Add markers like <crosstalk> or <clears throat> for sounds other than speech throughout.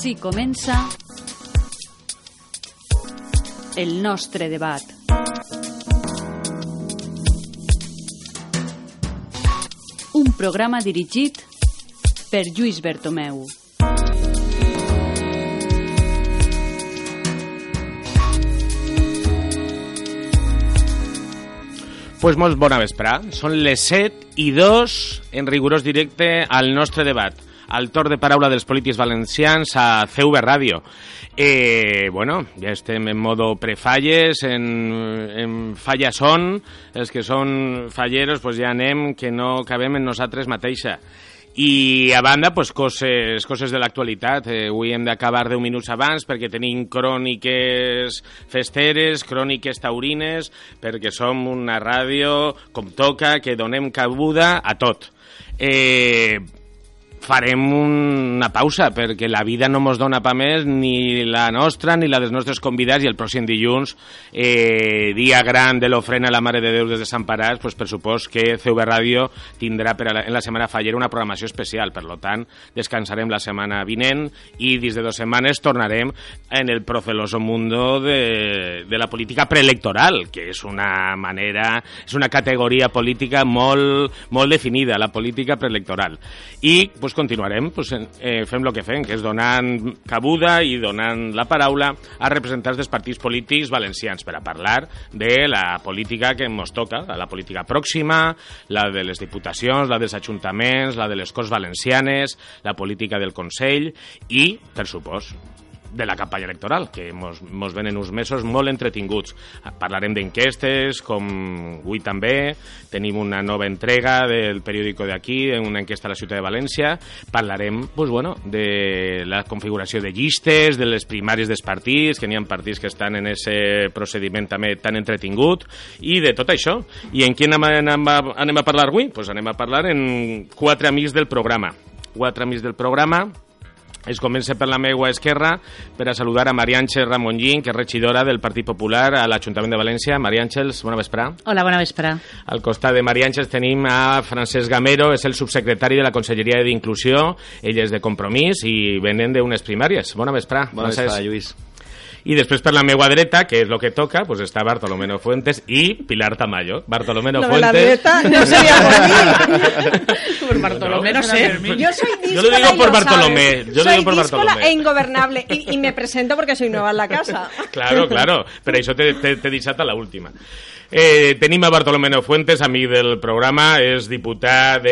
Així comença el nostre debat. Un programa dirigit per Lluís Bertomeu. Pues molt bona vesprà. Són les 7 i 2 en rigorós directe al nostre debat al torn de paraula dels polítics valencians a CV Ràdio. Eh, bueno, ja estem en modo prefalles, en, en falla són, els que són falleros pues ja anem, que no cabem en nosaltres mateixa. I a banda, pues, coses, coses de l'actualitat. Eh, avui hem d'acabar 10 minuts abans perquè tenim cròniques festeres, cròniques taurines, perquè som una ràdio com toca, que donem cabuda a tot. Eh, farem una pausa perquè la vida no mos dona pa més ni la nostra ni la dels nostres convidats i el pròxim dilluns eh, dia gran de l'ofrena a la Mare de Déu des de Sant Paràs pues, per supost que CV Ràdio tindrà per la, en la setmana fallera una programació especial. Per lo tant descansarem la setmana vinent i dins de dues setmanes tornarem en el proceloso mundo de, de la política preelectoral que és una manera és una categoria política molt, molt definida la política preelectoral. I pues, pues continuarem pues, eh, fem el que fem, que és donant cabuda i donant la paraula a representants dels partits polítics valencians per a parlar de la política que ens toca, la política pròxima, la de les diputacions, la dels ajuntaments, la de les Corts Valencianes, la política del Consell i, per supost, de la campanya electoral, que mos, mos venen uns mesos molt entretinguts. Parlarem d'enquestes, com avui també, tenim una nova entrega del periòdico d'aquí, una enquesta a la ciutat de València, parlarem pues, bueno, de la configuració de llistes, de les primàries dels partits, que n'hi ha partits que estan en aquest procediment també tan entretingut, i de tot això. I en qui anem, anem, a, anem a parlar avui? Pues anem a parlar en quatre amics del programa. Quatre amics del programa, es comença per la meva esquerra per a saludar a Maria Àngels Ramongín, que és regidora del Partit Popular a l'Ajuntament de València. Maria Àngels, bona vesprà. Hola, bona vesprà. Al costat de Maria Àngels tenim a Francesc Gamero, és el subsecretari de la Conselleria d'Inclusió, ell és de Compromís i venen d'unes primàries. Bona vesprà. Bona vesprà, Lluís. I després per la meva dreta, que és el que toca, pues està Bartolomé Fuentes i Pilar Tamayo. Bartolomé no, Fuentes... La dreta no sería por mí. <laughs> por Bartolomé no, sé. Yo soy díscola Yo lo digo por Bartolomé. Yo soy lo digo por díscola Bartolomé. e ingobernable. Y, y me presento porque soy nueva en la casa. <laughs> Claro, claro. Per això t'he te, te deixat a l'última. Eh, tenim a Bartolomé Fuentes, amic del programa, és diputat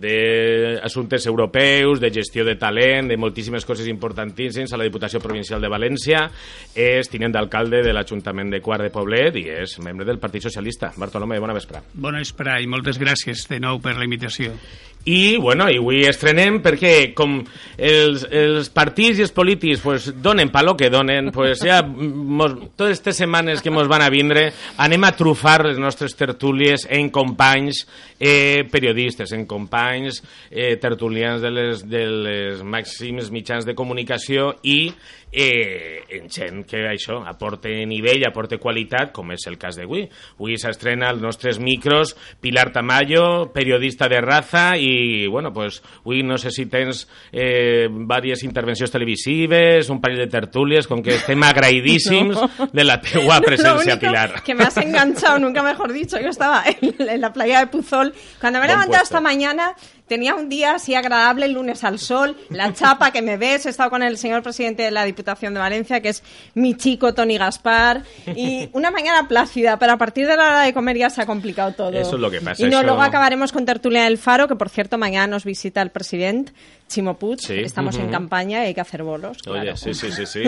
d'assumptes europeus, de gestió de talent, de moltíssimes coses importantíssimes a la Diputació Provincial de València, és tinent d'alcalde de l'Ajuntament de Quart de Poblet i és membre del Partit Socialista. Bartolomé, bona vesprà. Bona vesprà i moltes gràcies de nou per la invitació. I, bueno, i avui estrenem perquè com els, els partits i els polítics pues, donen pa lo que donen, pues ja mos, totes aquestes setmanes que mos van a vindre anem a trufar les nostres tertúlies en companys eh, periodistes, en companys eh, tertulians de les, de les màxims mitjans de comunicació i eh, en gent que això aporte nivell, aporte qualitat, com és el cas d'avui. Avui s'estrena els nostres micros Pilar Tamayo, periodista de raza, i, bueno, pues, avui no sé si tens eh, diverses intervencions televisives, un parell de tertúlies, com que estem agraïdíssims <laughs> no. de la <laughs> teua presència, Pilar. que me has enganchado, nunca mejor dicho. Yo estaba en, en la playa de Puzol. Cuando me he levantado esta mañana, tenía un día así agradable, el lunes al sol, la chapa que me ves. He estado con el señor presidente de la Diputación de Valencia, que es mi chico Tony Gaspar. Y una mañana plácida, pero a partir de la hora de comer ya se ha complicado todo. Eso es lo que pasa, Y no, eso- luego acabaremos con Tertulia del Faro, que por cierto mañana nos visita el presidente Chimo Puig. Sí. Estamos en campaña y hay que hacer bolos. Oye, claro. sí, sí, sí, sí.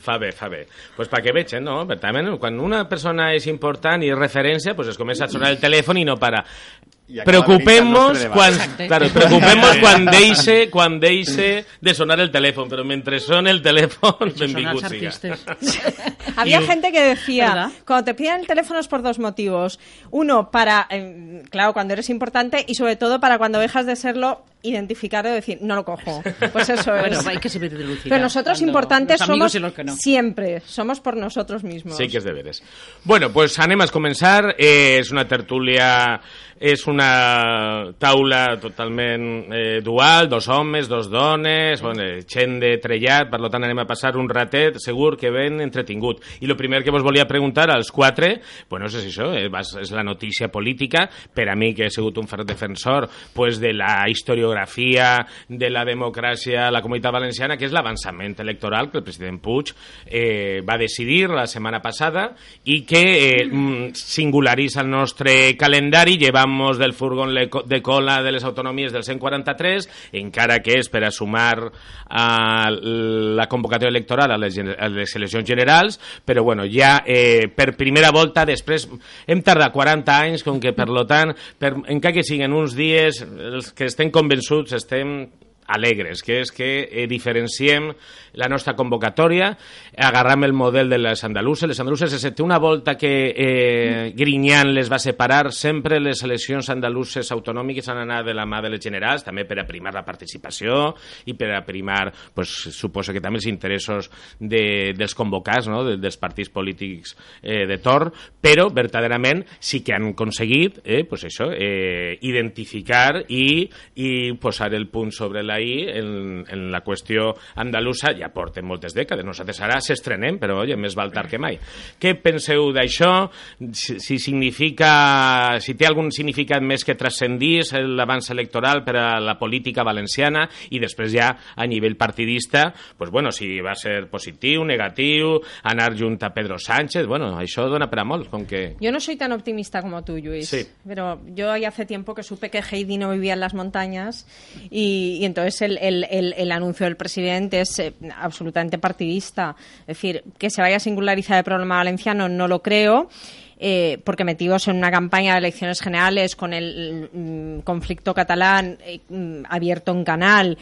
Fa bé, fa bé. Pues pa que vegin, no? Per tant, quan una persona és important i és referència, pues es comença a sonar el telèfon i no para. Preocupemos claro, preocupemos <laughs> quan deixe, quan deixe de sonar el telèfon, però mentre sona el telèfon, Son los benvingut. Había Y- gente que decía, ¿Verdad? cuando te piden el teléfono es por dos motivos. Uno, para, eh, claro, cuando eres importante y sobre todo para cuando dejas de serlo, identificarlo y decir, no lo cojo. Pues eso <laughs> Bueno, es. hay que delucidar. Pero nosotros cuando importantes somos y los que no. siempre, somos por nosotros mismos. Sí que és deberes. Bueno, pues anem a començar. Eh, és una tertúlia, és una taula totalment eh, dual, dos homes, dos dones, bueno, gent de trellat, per tant anem a passar un ratet segur que ben entretingut. I el primer que vos volia preguntar als quatre, bueno, és això, eh, és la notícia política, per a mi que he sigut un defensor pues, de la historiografia, de la democràcia a la comunitat valenciana, que és l'avançament electoral que el president Puig eh, va decidir la setmana passada i que eh, mm, singularitza el nostre calendari. Llevamos del furgón le- de cola de les autonomies del 143, encara que és per a sumar a la convocatòria electoral a les, a les eleccions generals, però bueno, ja eh, per primera volta, després hem tardat 40 anys, com que per lo tant, per, encara que siguin uns dies, els que estem convençuts estem alegres, que és que eh, diferenciem la nostra convocatòria, agarram el model de les andaluses. Les andaluses, excepte una volta que eh, Grinyán les va separar, sempre les eleccions andaluses autonòmiques han anat de la mà de les generals, també per a primar la participació i per a primar, pues, suposo que també els interessos de, dels convocats, no? de, dels partits polítics eh, de torn, però verdaderament sí que han aconseguit eh, pues això, eh, identificar i, i posar el punt sobre la i en, en la qüestió andalusa ja porten moltes dècades. Nosaltres ara s'estrenem, però oye, més val tard que mai. Què penseu d'això? Si, si significa, si té algun significat més que transcendís l'avanç electoral per a la política valenciana i després ja a nivell partidista, pues bueno, si va ser positiu, negatiu, anar junt a Pedro Sánchez, bueno, això dona per a molt, com que... Yo no soy tan optimista como tú, Luis. Sí. Pero yo ya hace tiempo que supe que Heidi no vivía en las montañas y, y entonces el, el- el- el anuncio del presidente es eh, absolutamente partidista. Es decir, que se vaya a singularizar el problema valenciano no lo creo. eh, porque metidos en una campaña de elecciones generales con el mm, conflicto catalán eh, mm, abierto en canal,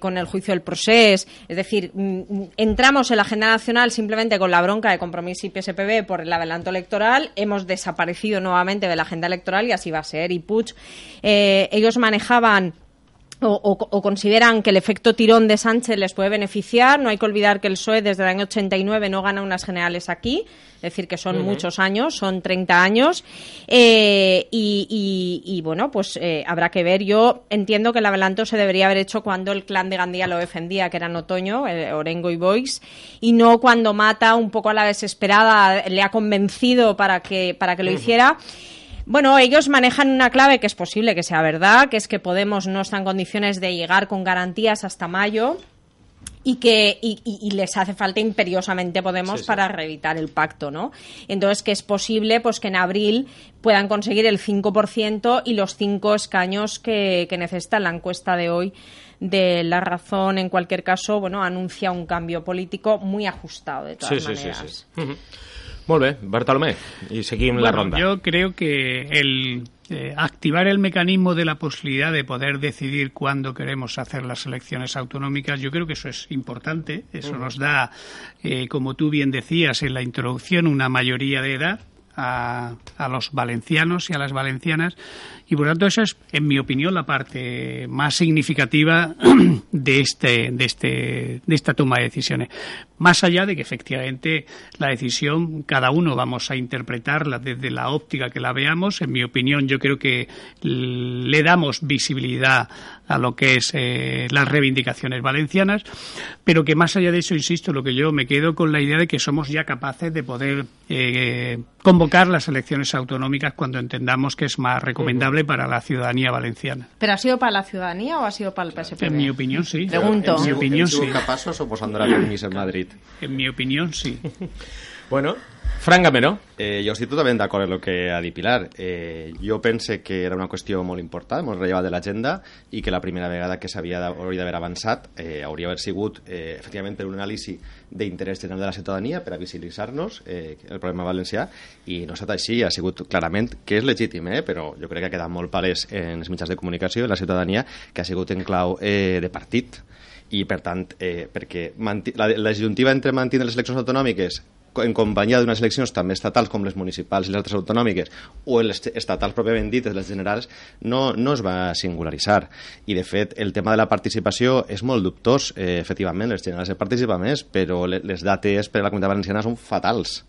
con el juicio del procés, es decir, mm, entramos en la agenda nacional simplemente con la bronca de Compromís y PSPB por el adelanto electoral, hemos desaparecido nuevamente de la agenda electoral y así va a ser. Y Puig, ellos manejaban o, o- o consideran que el efecto tirón de Sánchez les puede beneficiar. No hay que olvidar que el PSOE desde el año 89 no gana unas generales aquí, es decir, que son muchos años, son 30 años. Eh, y, y- y, bueno, pues eh, habrá que ver. Yo entiendo que el adelanto se debería haber hecho cuando el clan de Gandía lo defendía, que era en otoño, eh, Orengo y Boix, y no cuando Mata, un poco a la desesperada, le ha convencido para que, para que lo hiciera. Bueno, ellos manejan una clave que es posible que sea verdad, que es que Podemos no está en condiciones de llegar con garantías hasta mayo y que y, les hace falta imperiosamente Podemos Sí, sí. para reeditar el pacto, ¿no? Entonces que es posible pues que en abril puedan conseguir el 5% y los cinco escaños que, que necesita la encuesta de hoy de la razón en cualquier caso, bueno, anuncia un cambio político muy ajustado de todas Sí, sí, sí, maneras. Molt bé, Bartolomé, i seguim la ronda. Yo creo que el eh, activar el mecanismo de la posibilidad de poder decidir cuándo queremos hacer las elecciones autonómicas, yo creo que eso es importante. Eso nos da, eh, como tú bien decías en la introducción, una mayoría de edad. A, los valencianos y a las valencianas. Y por tanto eso es en mi opinión la parte más significativa <clears throat> de este de este de esta toma de decisiones. Más allá de que efectivamente la decisión cada uno vamos a interpretarla desde la óptica que la veamos. En mi opinión yo creo que le damos visibilidad a lo que es eh, las reivindicaciones valencianas pero que más allá de eso insisto lo que yo me quedo con la idea de que somos ya capaces de poder eh, convocar las elecciones autonómicas cuando entendamos que es más recomendable para la ciudadanía valenciana ¿Pero ha sido para la ciudadanía o ha sido para el PSPB? en mi opinión sí Pregunto. en mi opinión sí o permís en Madrid? en mi opinión sí <laughs> Bueno, Fran Gamero. Eh, jo estic totalment d'acord amb el que ha dit Pilar. Eh, jo pense que era una qüestió molt important, molt rellevant de l'agenda i que la primera vegada que s'havia d'haver avançat eh, hauria d'haver sigut eh, efectivament per un anàlisi d'interès general de la ciutadania per a visibilitzar-nos eh, el problema valencià i no ha estat així, ha sigut clarament que és legítim, eh, però jo crec que ha quedat molt palès en els mitjans de comunicació, en la ciutadania, que ha sigut en clau eh, de partit i per tant, eh, perquè la, la juntiva entre mantenir les eleccions autonòmiques en companyia d'unes eleccions també estatals com les municipals i les altres autonòmiques o les estatals pròpiament dites, les generals, no, no es va singularitzar. I, de fet, el tema de la participació és molt dubtós. Eh, efectivament, les generals participen més, però les dates per a la comunitat valenciana són fatals.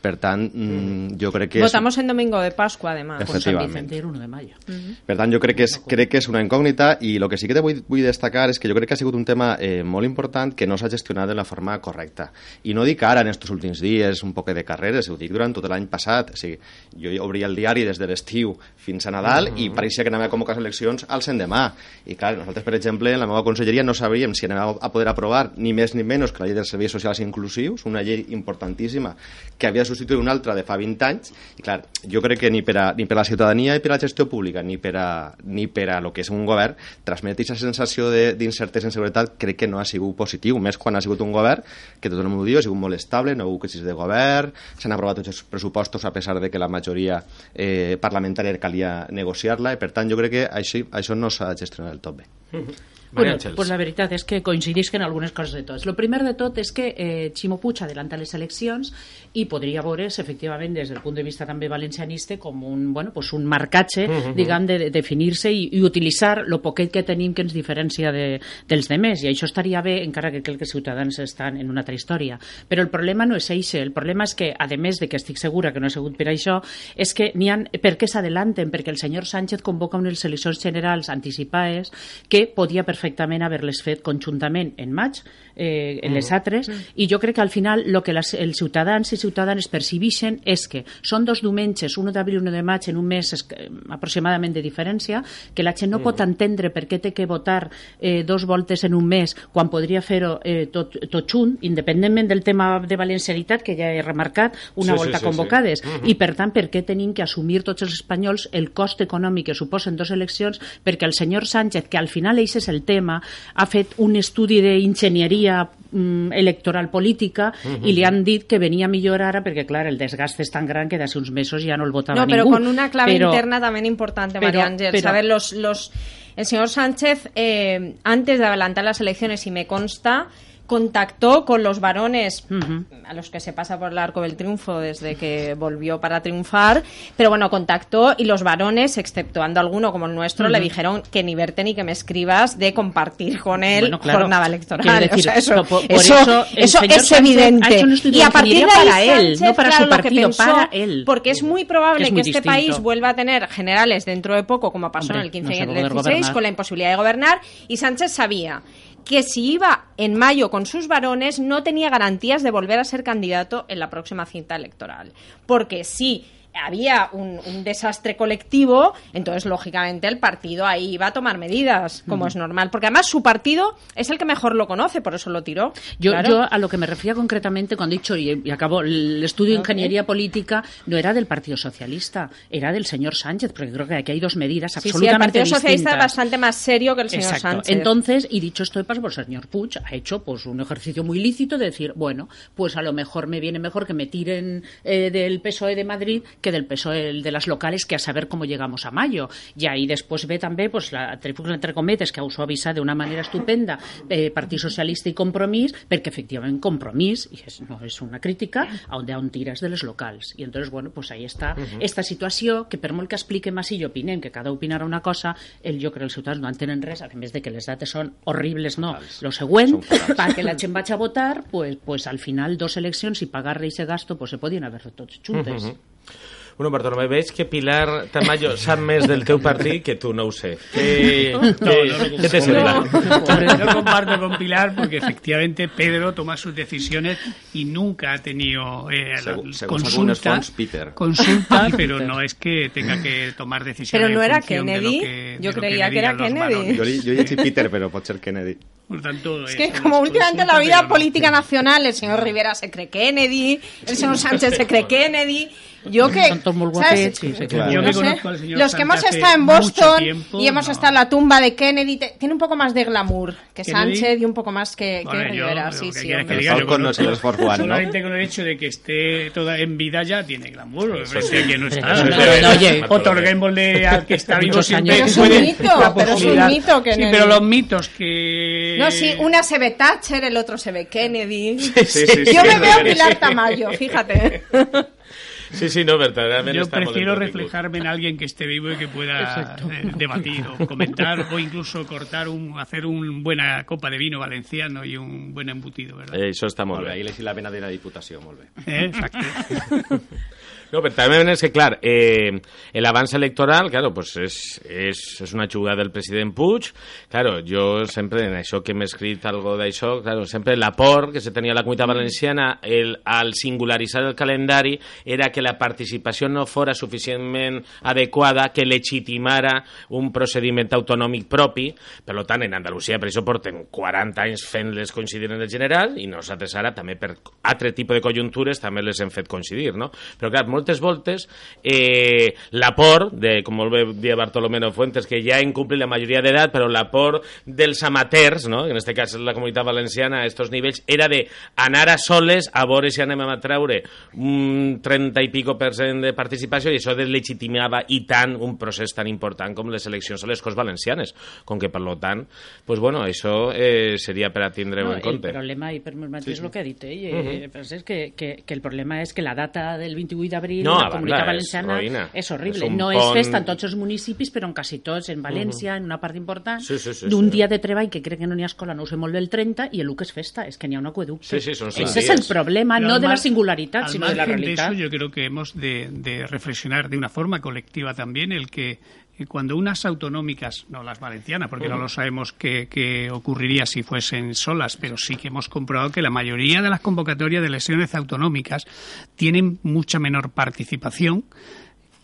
Per tant, mm, jo crec que... Votamos és... en domingo de Pascua, además. Efectivament. Pues 1 de mayo. Uh -huh. Per tant, jo crec que, és, crec que és una incògnita i el que sí que te vull, vull destacar és que jo crec que ha sigut un tema eh, molt important que no s'ha gestionat de la forma correcta. I no dic ara, en aquests últims dies, un poc de carreres, ho dic durant tot l'any passat. O sigui, jo obria el diari des de l'estiu fins a Nadal uh -huh. i pareixia que anava a convocar eleccions al demà. I clar, nosaltres, per exemple, en la meva conselleria no sabíem si anàvem a poder aprovar ni més ni menys que la llei dels serveis socials inclusius, una llei importantíssima que havia substituït una altra de fa 20 anys, i clar, jo crec que ni per a, ni per a la ciutadania i per a la gestió pública, ni per a, ni per a lo que és un govern, transmetre aquesta sensació d'incertesa en seguretat crec que no ha sigut positiu, més quan ha sigut un govern que tothom ho diu, ha sigut molt estable, no ha hagut crisis de govern, s'han aprovat tots els pressupostos a pesar de que la majoria eh, parlamentària calia negociar-la, i per tant jo crec que això, això no s'ha gestionat del tot bé. Mm -hmm. Bueno, pues la veritat és que coincidisc en algunes coses de tots. El primer de tot és que eh, Ximo Puig adelanta les eleccions i podria veure's, efectivament, des del punt de vista també valencianista, com un, bueno, pues un marcatge, uh -huh. diguem, de, de definir-se i, i utilitzar el poquet que tenim que ens diferencia de, dels demés. I això estaria bé, encara que crec que els ciutadans estan en una altra història. Però el problema no és això. El problema és que, a més de que estic segura que no ha sigut per això, és que n'hi ha... Per què s'adelanten? Perquè el senyor Sánchez convoca unes eleccions generals anticipades que podia per perfectament haver-les fet conjuntament en maig, eh, en les mm. altres, mm. i jo crec que al final el que les, els ciutadans i ciutadanes percibixen és que són dos diumenges, 1 d'abril i 1 de maig, en un mes es, eh, aproximadament de diferència, que la gent no mm. pot entendre per què té que votar eh, dos voltes en un mes quan podria fer-ho eh, tot, tot junt, independentment del tema de valencianitat, que ja he remarcat, una sí, volta sí, sí, convocades. Sí. Mm -hmm. I, per tant, per què tenim que assumir tots els espanyols el cost econòmic que suposen dos eleccions perquè el senyor Sánchez, que al final eix és el tema, ha fet un estudi d'enginyeria mm, electoral política uh -huh. i li han dit que venia millor ara perquè, clar, el desgast és tan gran que d'hace uns mesos ja no el votava no, ningú. No, però con una clave pero, interna también importante, María Ángel. Pero, saber, los, los, el señor Sánchez, eh, antes de adelantar las elecciones, y me consta, contactó con los varones uh -huh. a los que se pasa por el arco del triunfo desde que volvió para triunfar, pero bueno, contactó y los varones, exceptuando alguno como el nuestro, uh -huh. le dijeron que ni verte ni que me escribas de compartir con él bueno, claro, jornada electoral. Decir, <laughs> o sea, eso, por, por eso, eso, eso es evidente. y a partir de ahí, para él, Sánchez, no para claro, su partido, para él. Porque es muy probable que, es muy que este país vuelva a tener generales dentro de poco, como pasó Hombre, en el 15 y el 16, gobernar. con la imposibilidad de gobernar, y Sánchez sabía que si iba en mayo con sus varones no tenía garantías de volver a ser candidato en la próxima cinta electoral. Porque si había un, un, desastre colectivo, entonces lógicamente el partido ahí iba a tomar medidas, como es normal, porque además su partido es el que mejor lo conoce, por eso lo tiró. Yo, claro. yo a lo que me refería concretamente cuando he dicho, y, y acabo, el estudio de ingeniería política no era del Partido Socialista, era del señor Sánchez, porque creo que aquí hay dos medidas sí, absolutamente sí, el Partido distintas. Socialista es bastante más serio que el señor Exacto. Sánchez. Entonces, y dicho esto de paso, pues el señor Puig ha hecho pues un ejercicio muy lícito de decir, bueno, pues a lo mejor me viene mejor que me tiren eh, del PSOE de Madrid que del PSOE de las locales que a saber cómo llegamos a mayo. Y ahí después ve també pues, la trifulga entre cometes que us ho avisat d'una manera estupenda eh, Partit Socialista i Compromís perquè efectivament Compromís, i és, no és una crítica, on, on tires de les locals. I entonces, bueno, pues ahí està uh -huh. esta situació que per molt que explique Mas i jo opinem que cada opinarà una cosa, el jo crec que els ciutadans no entenen res, a més de que les dates són horribles, no. Lo següent, <laughs> perquè la gent vagi a votar, pues, pues al final dos eleccions i pagar reis de gasto pues se podien haver fet tots juntes. Uh -huh. Bueno, Bartolomé, veig que Pilar Tamayo sap més del teu partit que tu no ho sé. ¿Qué, No, no lo ¿qué te comparto. sembla? No comparto con Pilar porque efectivamente Pedro toma sus decisiones y nunca ha tenido eh, Según- según consulta, fonts, Peter. consulta, pero no es que tenga que tomar decisiones. Pero no en era Kennedy. que- Yo creía que era Kennedy. jo he llegit Peter, però pot ser Kennedy. Por tanto, Es que eso como últimamente la vida pero no- política nacional, el señor Rivera se cree Kennedy, el señor Sánchez se cree Kennedy. Yo que, y se Claro. Yo No que sé, conozco al señor los que hemos estado en Boston tiempo, y hemos no. estado en la tumba de Kennedy, te- tiene un poco más de glamour que Kennedy. Sánchez y un poco más que, que yo, Rivera. lo Sí, que sí, que diga, yo no One, ¿no? Solamente con el hecho de que esté toda en vida ya tiene glamour. Que no está. Otorguémosle <laughs> al que está vivo siempre es un mito, pero es un mito, Sí, pero los mitos que... No, sí, una se ve Thatcher, el otro se ve Kennedy. Sí, sí, sí, Yo sí, me sí, veo sí. Pilar Tamayo, fíjate. <laughs> Sí, sí, no, verdaderament Yo prefiero reflejarme en alguien que esté vivo y que pueda eh, debatir o comentar o incluso cortar un, hacer una buena copa de vino valenciano y un buen embutido, ¿verdad? Eh, molt Molt bé, bé. ahir l'he la vena de la Diputació, molt bé. Eh, Exacto. <laughs> No, pero también es que, claro, eh, el avance electoral, claro, pues es, es, es una jugada del president Puig. Claro, jo sempre, en això que m'he escrit algo d'això, claro, sempre l'aport que se tenia a la comunitat valenciana el, al singularitzar el calendari era que la participació no fora suficientment adequada, que legitimara un procediment autonòmic propi. Per tant, en Andalusia, per això porten 40 anys fent-les coincidir en el general i nosaltres ara també per altre tipus de conjuntures també les hem fet coincidir, no? Però clar, moltes voltes eh, l'aport, de, com molt bé dia Bartolomé Fuentes, que ja incomplí la majoria d'edat, però l'aport dels amateurs, no? en este cas la comunitat valenciana a estos nivells, era de anar a soles a veure si anem a treure un 30 i pico per cent de participació i això deslegitimava i tant un procés tan important com les eleccions a les Corts Valencianes. Com que, per lo tant, pues, bueno, això eh, seria per a tindre-ho No, en el compte. problema, i per mi mateix el que ha dit ell, eh, pues és que, que, que el problema és que la data del 28 d'abril No, la comunitat banda, és valenciana roïna. és horrible. És no pont- és festa en tots els municipis, però en quasi tots, en València, en una part important, Sí, sí, sí, d'un sí. dia de treball que crec que no n'hi ha escola, no ho sé molt bé, el 30, i el que és festa, és que n'hi ha un aqueducte. Sí, sí, són Ese és el problema, Pero no de la singularitat, al sinó de la realitat. eso, yo creo que hemos de, de reflexionar de una forma colectiva también el que eh, cuando unas autonómicas, no las valencianas, porque no lo sabemos qué, qué ocurriría si fuesen solas, pero sí que hemos comprobado que la mayoría de las convocatorias de elecciones autonómicas tienen mucha menor participación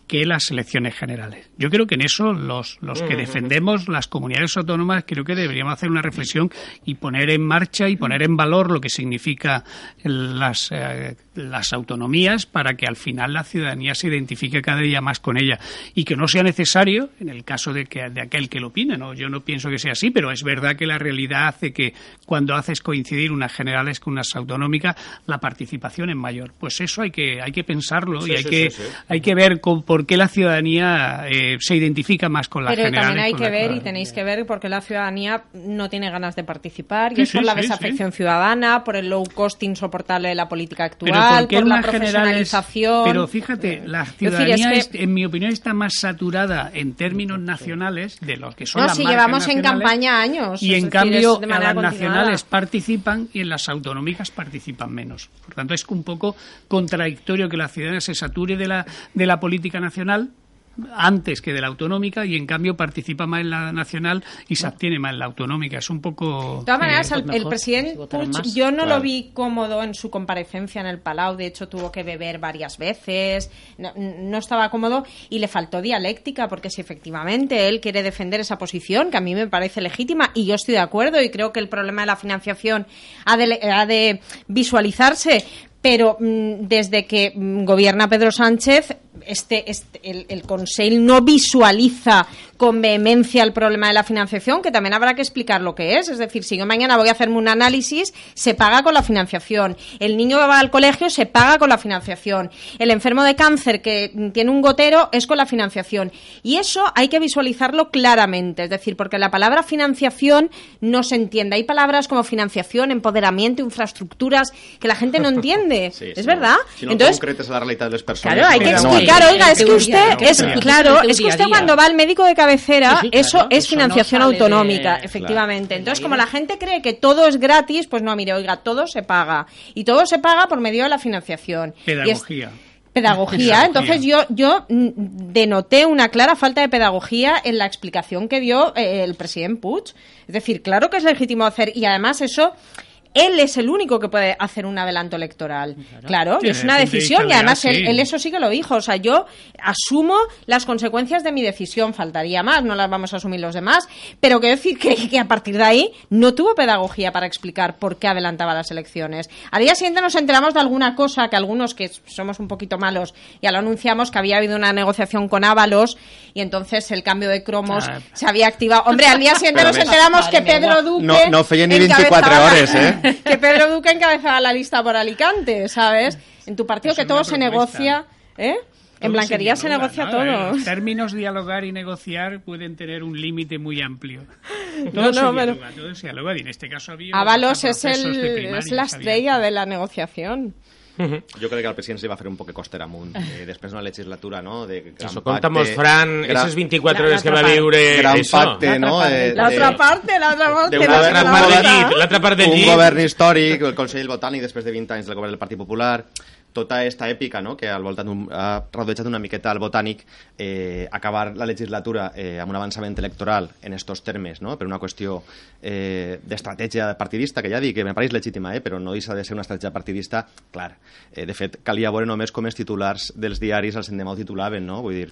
que las elecciones generales. Yo creo que en eso los, los que defendemos las comunidades autónomas creo que deberíamos hacer una reflexión y poner en marcha y poner en valor lo que significa las, eh, las autonomías para que al final la ciudadanía se identifique cada día más con ella y que no sea necesario, en el caso de, que, de aquel que lo opine, ¿no? yo no pienso que sea así, pero es verdad que la realidad hace que cuando haces coincidir unas generales con unas autonómicas, la participación es mayor. Pues eso hay que, hay que pensarlo Sí, y hay, sí, que, sí, hay que ver con, por qué la ciudadanía eh, se identifica más con las Pero generales. también hay que ver y tenéis que ver por qué la ciudadanía no tiene ganas de participar y Sí, es por sí, la sí, desafección ciudadana, por el low cost insoportable de la política Pero actual, ¿por la profesionalización. Pero fíjate, la Es decir, ciudadanía, es que- es- en mi opinión, está más saturada en términos nacionales de los que son No, las si marcas llevamos en campaña años, Y en decir, cambio, de las nacionales participan y en las autonómicas participan menos. Por tanto, es un poco contradictorio que la ciudadanía se sature de la, de la política nacional antes que de la autonómica y en cambio participa más en la nacional y se abstiene más en la autonómica. Es un poco... De todas maneras, pues el, mejor, el presidente si Puig, más. yo no Claro. lo vi cómodo en su comparecencia en el Palau, de hecho tuvo que beber varias veces, no, no estaba cómodo y le faltó dialéctica, porque si efectivamente él quiere defender esa posición, que a mí me parece legítima, y yo estoy de acuerdo, y creo que el problema de la financiación ha de, ha de visualizarse, pero mm, desde que mm, gobierna Pedro Sánchez, este, este- el, el Consell no visualiza con vehemencia el problema de la financiación, que también habrá que explicar lo que es. Es decir, si yo mañana voy a hacerme un análisis, se paga con la financiación. El niño que va al colegio se paga con la financiación. El enfermo de cáncer que tiene un gotero es con la financiación. Y eso hay que visualizarlo claramente. Es decir, porque la palabra financiación no se entiende. Hay palabras como financiación, empoderamiento, infraestructuras que la gente no entiende. <laughs> Sí, es sí. verdad. Si no Entonces, concretes a la realitat de les persones... Claro, hay que no hay. oiga, es que usted, es claro, es que usted cuando va al médico de cabecera, Sí, sí, eso claro, es eso no financiación autonómica, Claro. efectivamente. Entonces, como la gente cree que todo es gratis, pues no, mire, oiga, todo se paga. Y todo se paga por medio de la financiación. Pedagogía. pedagogía. Entonces yo, yo denoté una clara falta de pedagogía en la explicación que dio eh, el presidente Puig. Es decir, claro que es legítimo hacer, y además eso él es el único que puede hacer un adelanto electoral. Claro, Sí, es una decisión y de además él, eso sí que lo dijo. O sea, yo asumo las consecuencias de mi decisión, faltaría más, no las vamos a asumir los demás, pero quiero decir que, que a partir de ahí no tuvo pedagogía para explicar por qué adelantaba las elecciones. Al día siguiente nos enteramos de alguna cosa que algunos que somos un poquito malos ya lo anunciamos, que había habido una negociación con Ábalos y entonces el cambio de cromos Ah. se había activado. Hombre, al día siguiente Pero nos ves- enteramos que. Pedro Duque... No- no ni 24 encabezaba la- horas, ¿eh? <laughs> que Pedro Duque encabezaba la lista por Alicante, ¿sabes? En tu partido que todo se negocia, ¿eh? En Blanquería se dialoga, negocia ¿no? todo. Los términos dialogar y negociar pueden tener un límite muy amplio. <laughs> Todo No, se no, pero- dialoga, todo se dialoga y en este caso había Ábalos es, el, es la estrella de la negociación. Jo crec que el president se va fer un poc coster amunt. Eh, <laughs> després d'una legislatura, no? De gran eso, contamos, pacte, Fran, gran... esos 24 hores que va viure... Gran això. pacte, no? L'altra part, l'altra part, l'altra part, part, part, part, part, part, part, part, part, part, part, part, part, part, part, part, part, del part, part, part, part, tota aquesta èpica no? que al voltant d'un- ha rodejat una miqueta al Botànic eh, acabar la legislatura eh, amb un avançament electoral en estos termes, no? per una qüestió eh, d'estratègia partidista, que ja dic que me pareix legítima, eh? però no deixa de ser una estratègia partidista, clar. Eh, de fet, calia veure només com els titulars dels diaris els endemà ho titulaven, no? Vull dir,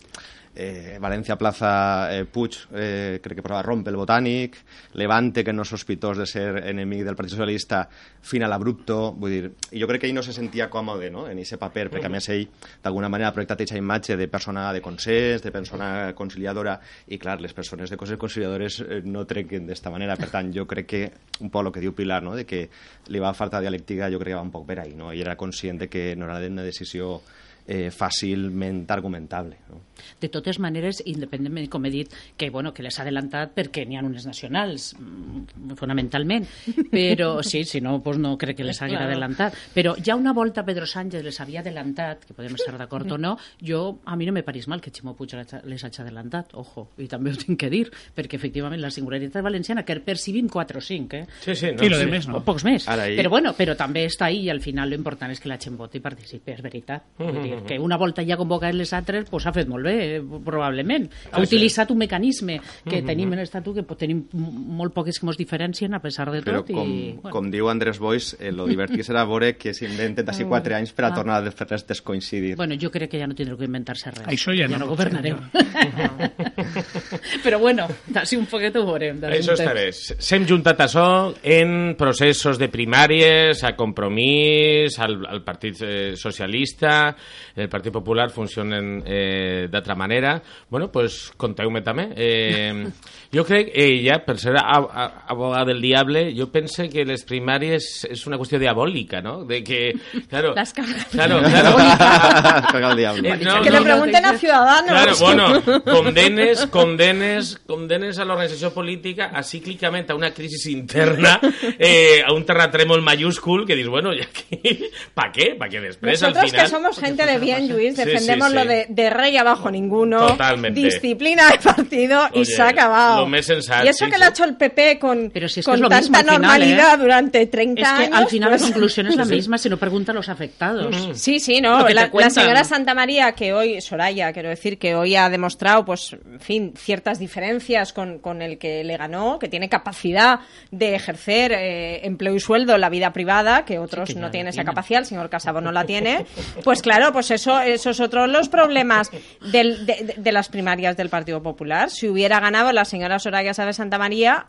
eh, València Plaza eh, Puig eh, crec que rompe el botànic Levante que no és sospitós de ser enemic del Partit Socialista final abrupto vull dir, jo crec que ell no se sentia còmode no? en aquest paper, perquè a més ell d'alguna manera ha projectat aquesta imatge de persona de consens, de persona conciliadora i clar, les persones de coses conciliadores eh, no trenquen d'esta manera, per tant jo crec que un poc el que diu Pilar, no? de que li va faltar dialèctica, jo crec que va un poc per ahí no? ell era conscient de que no era una decisió eh, fàcilment argumentable no? De totes maneres, independentment, com he dit, que, bueno, que les ha adelantat perquè n'hi ha unes nacionals, mm, fonamentalment, però <laughs> sí, si no, pues no crec que les haguera Claro. adelantat. Però ja una volta Pedro Sánchez les havia adelantat, que podem estar d'acord o no, jo, a mi no me pareix mal que Ximo Puig les ha- les hagi adelantat, ojo, i també ho tinc que dir, perquè efectivament la singularitat valenciana, que percibim 4 o 5, eh? Sí, sí, no, Sí, lo sí. més no. O pocs més. Ara, i- Però bueno, però també està ahí i al final lo important és que la gent voti i participi, és veritat. Vull dir, que una volta ja convocat les altres, pues ha fet molt bé, eh, probablement. Ha utilitzat un mecanisme que tenim en l'estatut, que po- tenim molt poques que ens diferencien a pesar de Però tot. com, i, bueno. com diu Andrés Boix, eh, lo divertit serà veure que s'inventen <laughs> d'ací quatre anys per a tornar a fer res descoincidir. Bueno, jo crec que ja no tindreu que inventar-se res. Això ja no, no no, governareu. <laughs> Però bueno, d'ací un poquet ho veurem. Això està bé. S'hem juntat això en processos de primàries, a Compromís, al, al Partit eh, Socialista, el Partit Popular funcionen eh, d'altra manera. Bueno, pues conteu-me també. Eh, <laughs> jo crec, eh, ja, per ser abogada del diable, jo pense que les primàries és una qüestió diabòlica, no? De que, claro... <laughs> Las cagas. Claro, claro. <laughs> Caga el diable. Eh, no, que no, le pregunten a Ciudadanos. Claro, bueno, condenes, condenes, condenes a l'organització política a cíclicament a una crisi interna, eh, a un terratrèmol mayúscul que dius, bueno, ya que, ¿pa qué? ¿Pa qué després al Nosotros final? que somos gente de bien, Luis, Sí, defendemos sí, lo sí. de, de rey abajo ninguno, Totalmente. disciplina de partido y se ha acabado. y eso sí, que sí. lo ha hecho el PP con, Pero si es que con es lo tanta mismo al final, normalidad ¿eh? durante 30 Es que años. al final pues- la conclusión es la <laughs> misma si no pregunta a los afectados. Sí, sí, Lo no. La, la señora Santa María, que hoy, Soraya, quiero decir, que hoy ha demostrado, pues, en fin, ciertas diferencias con, con el que le ganó, que tiene capacidad de ejercer eh, empleo y sueldo en la vida privada, que otros Sí, que no tienen esa tiene. capacidad, el señor Casabo no la tiene. Pues claro, pues eso, esos otros los problemas del- de, de- de las primarias del Partido Popular. Si hubiera ganado la señora Soraya Sáenz Santa María,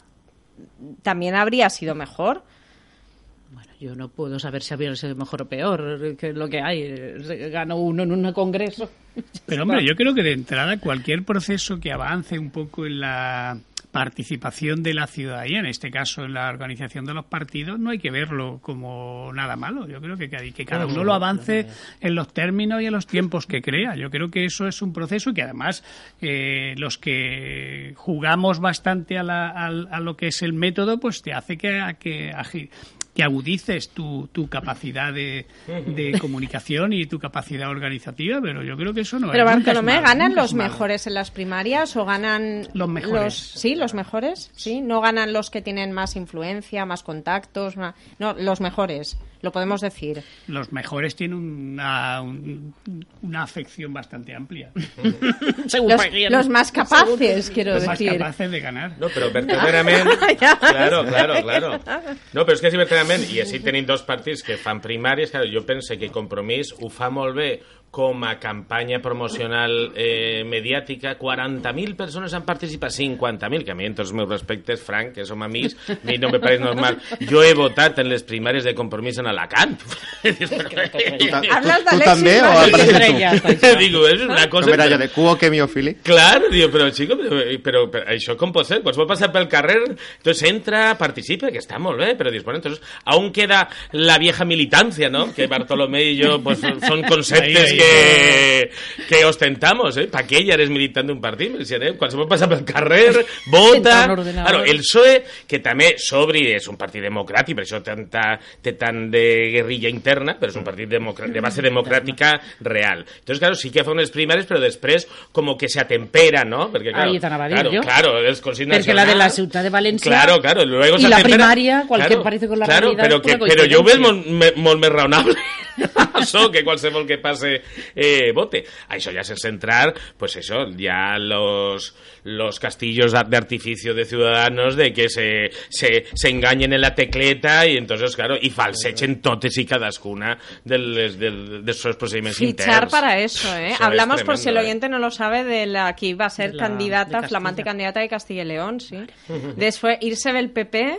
también habría sido mejor. Bueno, yo no puedo saber si habría sido mejor o peor que lo que hay. Ganó uno en un congreso. Pero hombre, yo creo que de entrada cualquier proceso que avance un poco en la participación de la ciudadanía, en este caso en la organización de los partidos, no hay que verlo como nada malo. Yo creo que, cada- que cada uno lo avance en los términos y en los tiempos que crea. Yo creo que eso es un proceso que además eh, los que jugamos bastante a, la- a lo que es el método, pues te hace que, a- que que agudices tu, tu capacidad de, de comunicación y tu capacidad organizativa, pero yo creo que eso no Pero es. es Bartolomé, ¿ganan los mejores en las primarias o ganan Los mejores. sí, los mejores, sí, no ganan los que tienen más influencia, más contactos, más- no, los mejores. Lo podemos decir. Los mejores tienen una, un- una afección bastante amplia. <laughs> Los, los más capaces, quiero Los más decir. capaces de ganar. No, però verdaderament... <laughs> claro, claro, claro. No, però és que si verdaderament, i així tenim dos partits que fan primàries, claro, jo penso que Compromís ho fa molt bé com a campanya promocional eh, mediàtica, 40.000 persones han participat, 50.000, que a mi, en tots els meus respectes, Frank, que som amics, a mi no me pareix normal. Jo he votat en les primàries de Compromís en Alacant. Tu, també o apareixes tu? <laughs> Digo, és una cosa... De cuo que miofili? Claro, digo, pero chico, pero, pero, pero això com pot ser? Pues vol passar pel carrer, entonces entra, participa, que está molt bé, pero dices, bueno, entonces aún queda la vieja militancia, ¿no? Que Bartolomé y yo, pues son conceptes Ahí, ahí. Que, que ostentamos, ¿eh? Pa què ja eres militant d'un partit? Me decían, eh? Qualsevol passa pel carrer, <laughs> vota... Claro, el PSOE, que també Sobri és un partit democràtic, per això tanta, té tant de guerrilla interna, però és un partit de base democràtica real. Entonces, claro, sí que fa unes primàries, però després como que se atempera, ¿no? Perquè, claro, Ahí t'anava a dir claro, jo. claro, els Consells Perquè la de la ciutat de València Claro, claro, luego y se la primaria, cualquier parece con la claro, es que, però jo ho veig molt, molt més raonable <laughs> això que qualsevol que passe <laughs> eh, vote. Això ja sense entrar, pues eso, ya los, los castillos de artificio de ciudadanos de que se, se, se engañen en la tecleta y entonces, claro, y falsechen totes y cadascuna de, les, de, de esos procedimientos Fichar internos. para eso, ¿eh? Eso es Hablamos, por si el ¿eh? oyente no lo sabe, de la que iba a ser la- candidata, flamante candidata de Castilla y León, sí. <laughs> Después irse del PP,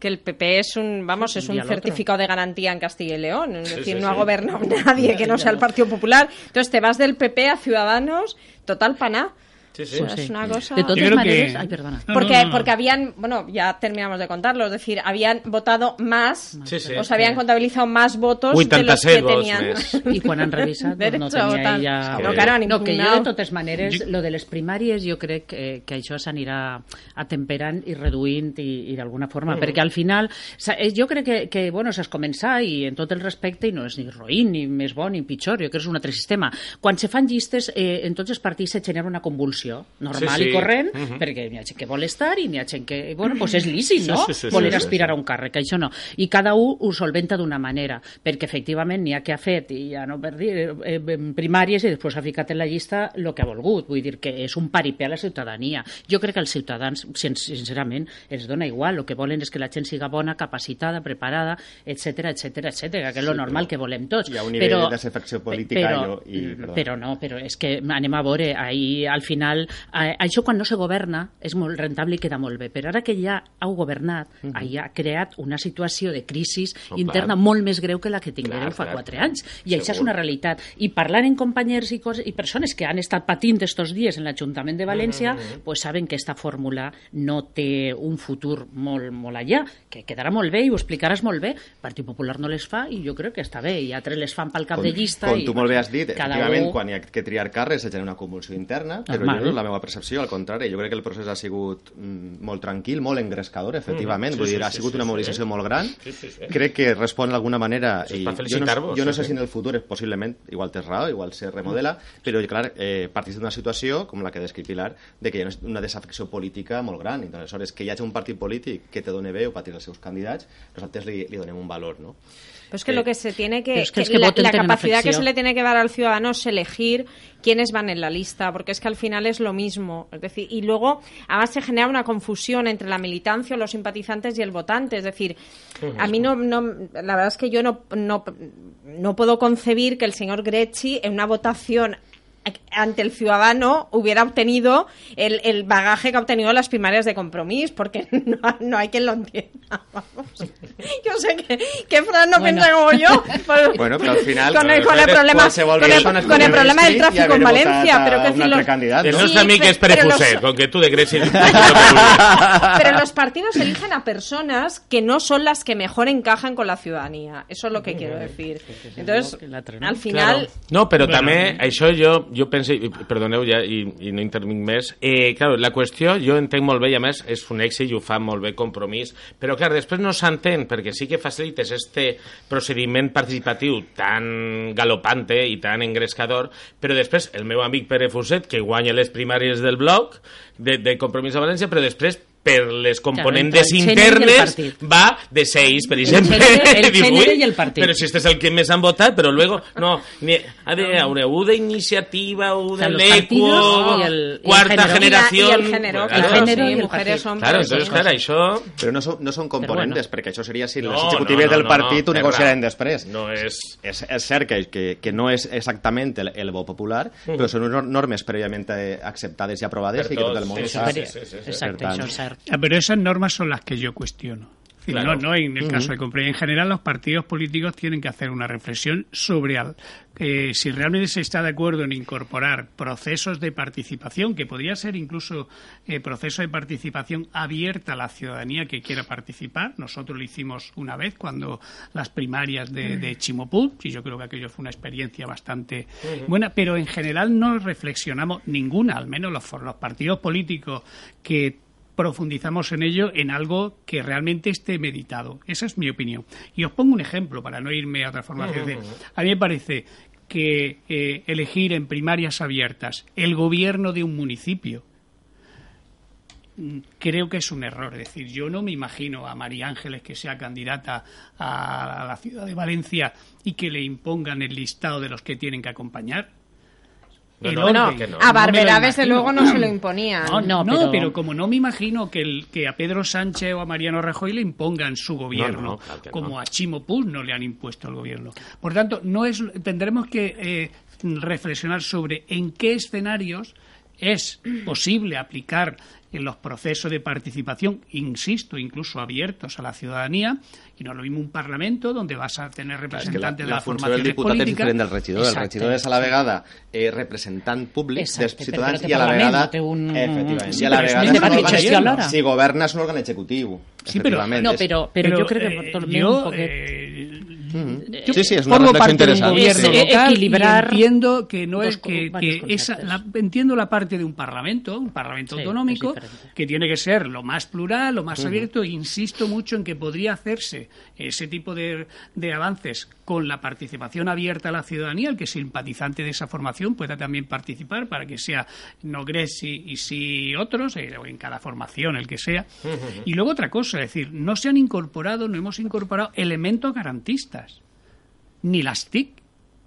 que el PP es un, vamos, es un otro. certificado de garantía en Castilla y León. Es Sí, decir, sí, no ha gobernado <laughs> nadie que no sea el Partido Popular. Entonces te vas del PP a Ciudadanos, total paná. Sí, sí. Pues Sí. es una cosa... De todas maneras... que- Ay, perdona. No, Porque, no, no. porque habían, bueno, ya terminamos de contarlo, es decir, habían votado más, Sí, sí. o se habían contabilizado más votos de los 87 que tenían. més. I quan han revisat, <laughs> doncs no tenia ella... Però que han no, que jo, de totes maneres, lo de les primàries, jo crec que, que això s'anirà atemperant i reduint i, i d'alguna forma, Mm. perquè al final, eh, jo crec que, que bueno, s'has començat i en tot el respecte, i no és ni roïn, ni més bo, ni pitjor, jo crec que és un altre sistema. Quan se fan llistes, eh, en tots els partits se genera una convulsió normal Sí, sí. i corrent, Mhm. perquè hi ha gent que vol estar i hi ha gent que, bueno, pues és lícit, no? Sí, sí, sí, Voler sí, sí, aspirar sí. a un càrrec, això no. I cada un ho solventa d'una manera, perquè efectivament n'hi ha que ha fet, i ja no per dir, eh, en primàries i després ha ficat en la llista el que ha volgut. Vull dir que és un paripé a la ciutadania. Jo crec que als ciutadans, sin- sincerament, els dona igual. El que volen és que la gent siga bona, capacitada, preparada, etc etc etc que és lo normal que volem tots. Hi ha un nivell de desafecció política però, i- i- perdó. però no, però és que anem a veure, ahir, al final, eh, això quan no se governa és molt rentable i queda molt bé, però ara que ja heu governat, ahir ha creat una situació de crisi No, interna clar. molt més greu que la que tinguéreu fa quatre anys. I això és Segur. una realitat. I parlant en companys i, coses, i persones que han estat patint estos dies en l'Ajuntament de València, pues saben que esta fórmula no té un futur molt, molt allà, que quedarà molt bé i ho explicaràs molt bé. El Partit Popular no les fa i jo crec que està bé. I altres les fan pel cap Com, de llista. com i, tu molt bé has dit, cada efectivament, un- quan hi ha que triar carres se genera una convulsió interna, però Normal. No és la meva percepció, al contrari, jo crec que el procés ha sigut mm, molt tranquil, molt engrescador, efectivament, Mm, sí, vull dir, sí, ha sí, sigut sí, una sí. mobilització molt gran, Sí, sí, sí. crec que respon d'alguna manera, i jo no, jo no sí, sé sí. si en el futur és possiblement, igual tens raó, igual se remodela, però clar, eh, partís d'una situació, com la que descriu Pilar, de que hi ha una desafecció política molt gran, i aleshores que hi hagi un partit polític que te done veu per tirar els seus candidats, nosaltres li, li donem un valor, no? Pero es que Eh, lo que se tiene que, es que que es que la, capacidad que se le tiene que dar al ciudadano es elegir quiénes van en la lista, porque es que al final es lo mismo. Es decir, y luego además se genera una confusión entre la militancia, los simpatizantes y el votante. Es decir, a mí no, no la verdad es que yo no, no, no puedo concebir que el señor Grecci en una votación ante el ciudadano hubiera obtenido el, el bagaje que ha obtenido en las primarias de compromiso, porque <laughs> no, no hay quien lo entienda. <laughs> Vamos. Yo sé que, que Fran no Bueno. piensa como yo. <laughs> pero- Bueno, pero al final, con el, con el problema, con el, es con el problema del tráfico en Valencia, pero a que si los, no? Sí, és pe- Pere però los- Fuset, con que tu de Grècia... pero los partidos eligen a personas que no son las que mejor encajan con la ciudadanía. Eso es lo que quiero decir. Entonces, que no? al final, No, però Bueno, també, eh. Jo, penso, perdoneu ja, i, i no intervinc més, eh, claro, la qüestió jo entenc molt bé, i a més és un èxit i ho fa molt bé compromís, però clar, després no s'entén, perquè sí que facilites este procediment participatiu tan galopante i tan engrescador, però després el meu amic Pere Fuset, que guanya les primàries del bloc de, de Compromís a València, però després per les componentes i el internes va de 6, per exemple. gènere- el Dius, gènere "Ui, i el partit". Però si este és el que més han votat, però luego, no, ni, a veure, u d'iniciativa, u O sea, de partidos y el- quarta género. generació... Y el Claro, claro, sí, el mujeres, partido. hombres. Claro, entonces, sí. clar, això... Però no són, no són componentes, bueno. perquè això seria si No, les no, executives no, del partit no, ho negociaren després. No és... És, és cert que, que, que no és exactament el, el popular, però són normes prèviament acceptades i aprovades Per i que tot tots, el món sí, ho sí, sap. sí, sí, sí, sí. Exacte, Per tant, això és cert. Ah, Pero esas normas son las que yo cuestiono. Claro. No, no en el caso de compra. En general, los partidos políticos tienen que hacer una reflexión sobre al- eh, si realmente se está de acuerdo en incorporar procesos de participación, que podría ser incluso eh, proceso de participación abierta a la ciudadanía que quiera participar. Nosotros lo hicimos una vez cuando las primarias de, de Chimoput, y yo creo que aquello fue una experiencia bastante buena, pero en general no reflexionamos ninguna, al menos los, los partidos políticos que profundizamos en ello en algo que realmente esté meditado. Esa es mi opinión. Y os pongo un ejemplo para no irme a otra forma. A mí me parece que eh, elegir en primarias abiertas el gobierno de un municipio mm, creo que es un error. Es decir, yo no me imagino a María Ángeles que sea candidata a la ciudad de Valencia y que le impongan el listado de los que tienen que acompañar. No, a lo desde luego no se lo imponía. No, no, No, pero... pero- como no me imagino que, el, que a Pedro Sánchez o a Mariano Rajoy le impongan su gobierno, No, no, claro que como no. a Chimo Puig no le han impuesto el gobierno. Por tanto, no es, tendremos que eh, reflexionar sobre en qué escenarios es posible aplicar en los procesos de participación, insisto, incluso abiertos a la ciudadanía, y no es lo mismo un parlamento donde vas a tener És que la, representantes de la funció del formaciones diputat és políticas. diferent del regidor. El regidor és a la vegada eh, representant públic Exacte, dels ciutadans perquè i a la vegada... un- Efectivament. Sí, I a la vegada... és un. Si governa és un òrgan executiu. Sí, però-. No, És- però, però, jo crec que eh, un poquet... eh, Sí, sí, és una formo parte gobierno Sí. local Equilibrar y entiendo que no es que, esa, la- entiendo la parte de un parlamento, un parlamento Sí, autonómico, es que tiene que ser lo más plural, lo más abierto. e Insisto mucho en que podría hacerse ese tipo de, de avances con la participación abierta a la ciudadanía, el que es simpatizante de esa formación pueda también participar para que sea Nogres y, y sí otros, eh, en cada formación, el que sea. Y luego otra cosa, es decir, no se han incorporado, no hemos incorporado elementos garantistas ni las TIC.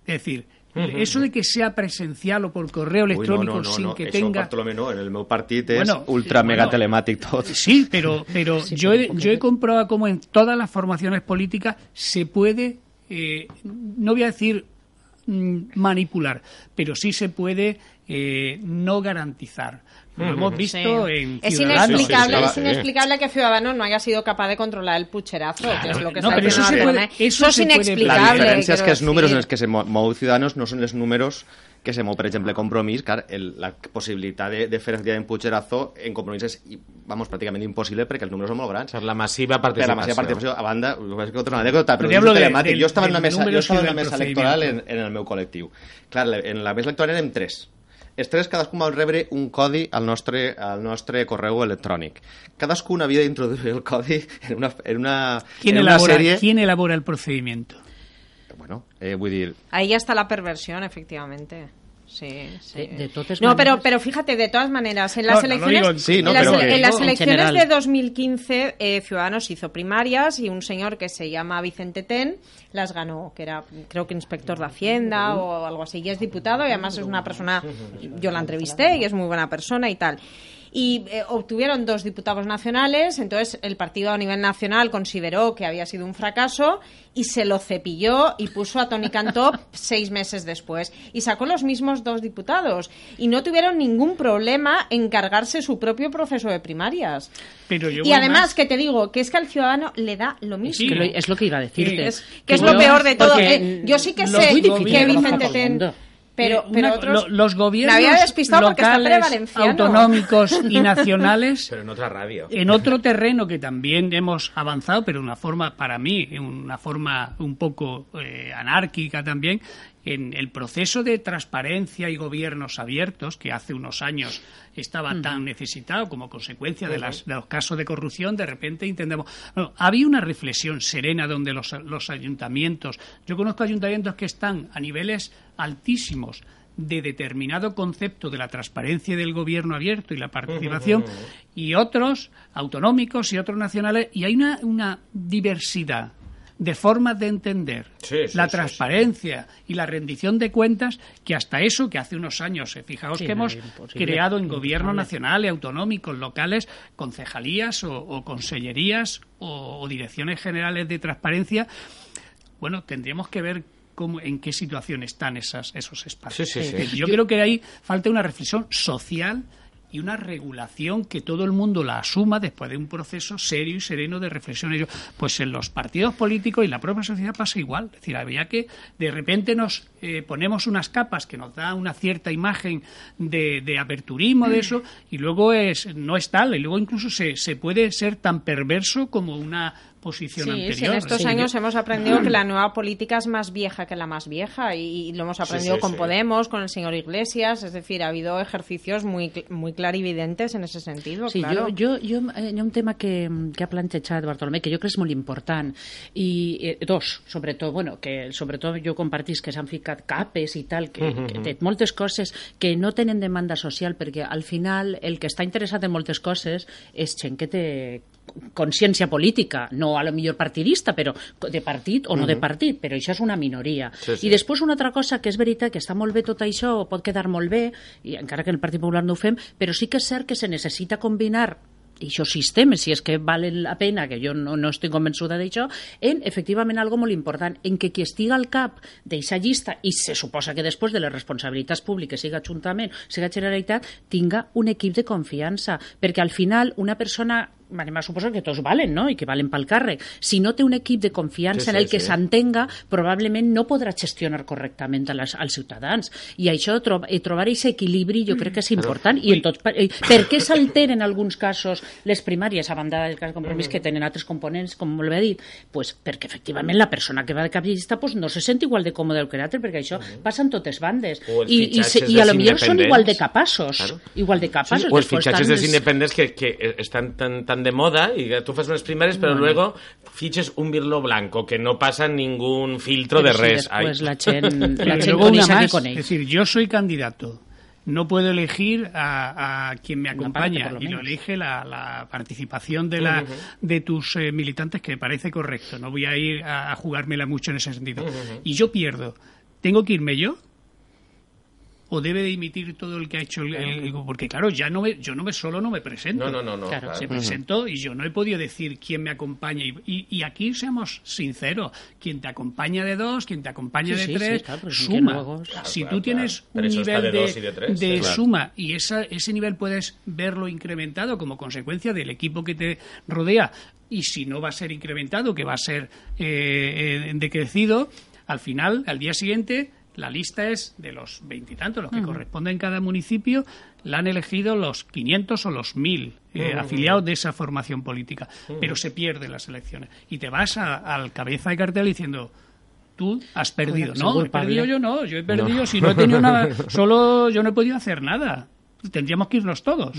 Es decir, eso de que sea presencial o por correo electrónico sin que Això, tenga... No. En el meu partit és Bueno, ultra mega bueno, telemàtic tot. Sí, pero, <laughs> pero Sí, yo, he, yo he comprobado cómo en todas las formaciones políticas se puede, eh, no voy a decir mm, manipular, pero sí se puede eh, no garantizar. Lo hemos visto Sí. en Es inexplicable, es inexplicable que Ciudadanos no haya sido capaz de controlar el pucherazo, que es lo que no, pero eso se puede- eso es puede- La inexplicable. diferència és que els números en els que se mo- mou Ciudadanos no són els números que se mou, per exemple, Compromís, clar, el, la possibilitat de, de fer efectivament Puigderazo en Compromís és, vamos, pràcticament impossible perquè els números són molt grans. Per la massiva Per la participació. massiva participació, a banda, és que otra anècdota, però Però és hablo de- del- jo estava en una mesa, jo número estava en una mesa electoral en, en el meu col·lectiu. Clar, la- en la mesa electoral érem tres. Els tres cadascun va rebre un codi al nostre, al nostre correu electrònic. Cadascun havia d'introduir el codi en una, en una, ¿Quién, en una elabora, sèrie... ¿Quién elabora el procedimiento? Bueno, eh, vull dir, Ahí ya está la perversión, efectivamente. Sí, sí. De- de totes no, pero, maneras- pero fíjate, de todas maneras, en las no elecciones, digo en- Sí, no, en las, en elecciones de 2015, eh, Ciudadanos hizo primarias y un señor que se llama Vicente Ten las ganó, que era, creo que inspector de Hacienda o algo así, y es diputado y además es una persona, yo la entrevisté y es muy buena persona y tal. Y eh, obtuvieron dos diputados nacionales, entonces el partido a nivel nacional consideró que había sido un fracaso y se lo cepilló y puso a Tony Cantó <laughs> seis meses después. Y sacó los mismos dos diputados. Y no tuvieron ningún problema en cargarse su propio proceso de primarias. Pero yo Y además, más. que te digo, que es que al ciudadano le da lo mismo. Sí, lo- es lo que iba a decirte. Es- que es lo yo- peor de todo. Eh, yo sí que lo sé que Vicente Ten... Pero, Eh, pero una- otros... lo- los gobiernos Me locales, autonómicos y <laughs> nacionales Pero en otra radio. en otro terreno que también hemos avanzado, pero de una forma, para mí, en una forma un poco eh, anárquica también, en el proceso de transparencia y gobiernos abiertos, que hace unos años estaba tan necesitado como consecuencia de, las, de los casos de corrupción, de repente entendemos. Bueno, había una reflexión serena donde los, los ayuntamientos, yo conozco ayuntamientos que están a niveles altísimos de determinado concepto de la transparencia del gobierno abierto y la participación y otros autonómicos y otros nacionales y hay una, una diversidad de formas de entender Sí, sí, la sí, transparencia y la rendición de cuentas que hasta eso que hace unos años, eh, fijaos Sí, que hemos creado en gobierno impensable. nacional y autonómicos, locales, concejalías o, o consellerías o, o direcciones generales de transparencia, bueno, tendríamos que ver cómo, en qué situación están esas, esos espacios. Sí, sí, sí. Es decir, Yo creo que ahí falta una reflexión social y una regulación que todo el mundo la asuma después de un proceso serio y sereno de reflexión. Pues en los partidos políticos y la propia sociedad pasa igual. Es decir, había que de repente nos eh, ponemos unas capas que nos da una cierta imagen de, de aperturismo de eso y luego es no es tal y luego incluso se, se puede ser tan perverso como una posición Sí, anterior. sí, en estos Sí, años yo- hemos aprendido que la <clears throat> nueva política es más vieja que la más vieja y, y lo hemos aprendido sí, con sí. Podemos, con el señor Iglesias, es decir, ha habido ejercicios muy, muy clarividentes en ese sentido. Sí, claro. jo, jo, eh, hi ha un tema que, que ha plantejat Bartolomé que jo crec que és molt important i eh, dos, sobretot, bueno, que sobretot jo compartís que s'han ficat capes i tal, que, que té moltes coses que no tenen demanda social perquè al final el que està interessat en moltes coses és gent que té consciència política, no a lo millor partidista, però de partit o no de partit, però això és una minoria. Sí, sí. I després una altra cosa que és veritat que està molt bé tot això, pot quedar molt bé, i encara que el Partit Popular no ho fem, però sí que és cert que se necessita combinar i això sistemes, si és que valen la pena, que jo no, no estic convençuda d'això, en, efectivament, algo molt important, en que qui estiga al cap d'eixa llista, i se suposa que després de les responsabilitats públiques, siga Ajuntament, siga Generalitat, tinga un equip de confiança, perquè al final una persona anem a suposar que tots valen, no?, i que valen pel càrrec. Si no té un equip de confiança Sí, en el sí, que sí. s'entenga, probablement no podrà gestionar correctament a les, als ciutadans. I això, tro eh, trobar aquest equilibri, jo crec que és important. I en tots, pa- eh, per què s'alteren en alguns casos les primàries, a banda del cas de compromís, que tenen altres components, com molt bé dit? Pues perquè, efectivament, la persona que va de cap llista pues, no se sent igual de còmode que l'altre, perquè això passa en totes bandes. Els I, i, se- i a lo millor són igual de capaços. Claro. Igual de capaços. Sí, o els fitxatges dels independents que, que estan tan, tan de moda y que tú haces unas primarias, pero luego fiches un birlo blanco que no pasa ningún filtro de si res. Ay. la <laughs> una qui más, es decir, yo soy candidato. No puedo elegir a, a quien me acompaña parte, por lo y lo elige la, la participación de, la, de tus eh, militantes, que me parece correcto. No voy a ir a, a jugármela mucho en ese sentido. Y yo pierdo. ¿Tengo que irme yo? ¿O debe de emitir todo el que ha hecho el, el- Porque claro, ya no me, yo no me solo no me presento. No, no, no, no. Claro, claro. Se presentó y yo no he podido decir quién me acompaña. Y, y- y aquí seamos sinceros: quien te acompaña de dos, quien te acompaña Sí, de sí, tres, sí, claro, suma. si Claro, tú claro, tienes un nivel de de, dos y de tres, de claro. suma y esa, ese nivel puedes verlo incrementado como consecuencia del equipo que te rodea, y si no va a ser incrementado, que va a ser eh, eh, decrecido, al final, al día siguiente. La lista es de los veintitantos, los que corresponden en cada municipio, la han elegido los 500 o los 1000 eh, afiliados de esa formación política. Pero se pierden las elecciones. Y te vas a- al cabeza de cartel diciendo, tú has perdido. No, he perdido yo no, yo he perdido si no he tenido <laughs> nada, solo yo no he podido hacer nada. Tendríamos que irnos todos.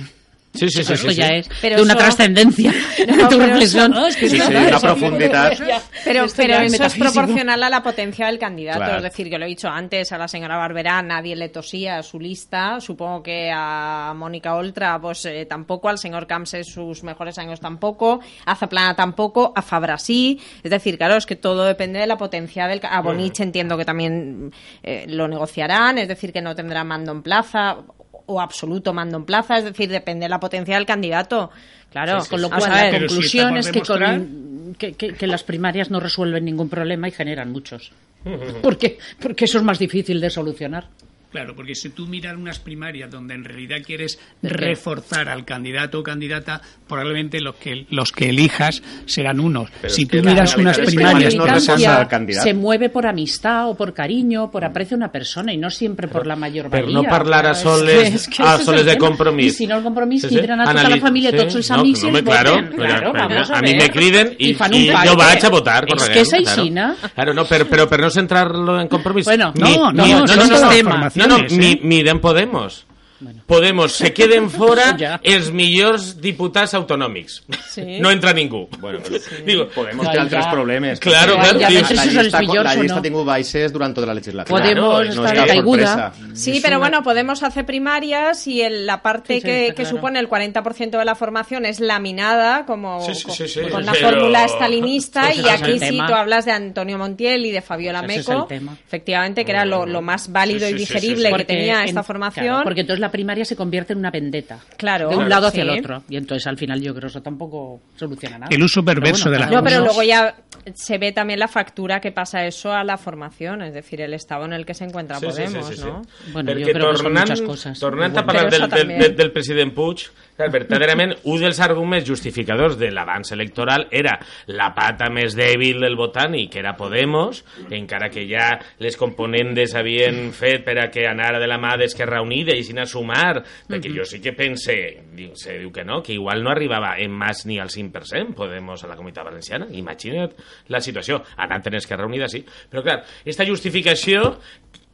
Sí, sí, sí. Esto sí, ya sí. es Pero de una eso- trascendencia <laughs> No, de tu pero reflexión. No, es que Sí, una eso- profundidad. <laughs> Pero, pero eso es proporcional a la potencia del candidato. Claro. Es decir, yo lo he dicho antes, a la señora Barberá nadie le tosía su lista. Supongo que a Mónica Oltra, pues eh, tampoco. Al señor Camps en sus mejores años tampoco. A Zaplana tampoco. A Fabra sí. Es decir, claro, es que todo depende de la potencia del. A Bonich entiendo que también eh, lo negociarán. Es decir, que no tendrá mando en plaza o absoluto mando en plaza. Es decir, depende de la potencia del candidato. Claro, con lo cual a la si conclusión es que, con- demostrar- que, que- que las primarias no resuelven ningún problema y generan muchos. <laughs> Porque, porque eso es más difícil de solucionar. Claro, porque si tú miras unas primarias donde en realidad quieres reforzar al candidato o candidata, probablemente los que los que elijas serán unos. Pero si tú miras unas primarias no al candidato. se mueve por amistad o por cariño, por aprecio a una persona y no siempre por la mayor Pero valía. no parlar a Es soles, que- es que a soles de. I si no el compromís Sí, sí. tindran a tota Anali- la família, sí. tots els No, amics no, i els claro, voten. pero- Claro, pero vamos a a mí ver. me criden y, I fan y un vaig a votar. És que és claro. aixina. Claro, no, pero, pero, pero no centrarlo en compromiso. Bueno, no, no, ni- no, no, no, no, no, ¿eh? ni, ni de Podemos. Bueno. Podemos se queden <laughs> fora Ja. els millors diputats autonòmics. Sí. No entra ningú. Bueno, però Digo, Podemos Ja, té altres ja. problemes. Claro, claro, la, sí. la, Ja, són els llista, millors la llista no. ha tingut baixes durant tota la legislatura. Podemos no estar caiguda. sorpresa. Sí, Es pero una- bueno, Podemos hace primarias y el- la parte Sí, sí, que, que claro. supone el 40% de la formación es laminada como Sí, sí, con, sí, sí, con pero- fórmula estalinista Ese y aquí sí tú hablas de Antonio Montiel y de Fabiola Ese es Meco, efectivamente que era lo, lo más válido Sí, y sí, sí, sí, digerible sí. que tenía en- esta formación. claro, porque entonces la primaria se convierte en una vendetta. Claro, De un lado hacia sí. el otro. Y entonces al final yo creo que eso tampoco soluciona nada. El uso perverso de la No, pero luego ya se ve también la factura que pasa eso a la formación, es decir, el estado en el que se encuentra Sí, sí, sí, Podemos, sí, sí. ¿no? Bueno, jo Perquè crec que són tornant, muchas coses. tornant Però a parlar bueno. del, del, del, del president Puig, clar, verdaderament, un dels arguments justificadors de l'avanç electoral era la pata més dèbil del i que era Podemos, encara que ja les componentes havien fet per a que anara de la mà d'Esquerra Unida i sin a sumar, perquè jo sí que pense, diu, se diu que no, que igual no arribava en mas ni al 5% Podemos a la Comunitat Valenciana. Imagina't la situació. Anant en Esquerra Unida, sí. Però, clar, esta justificació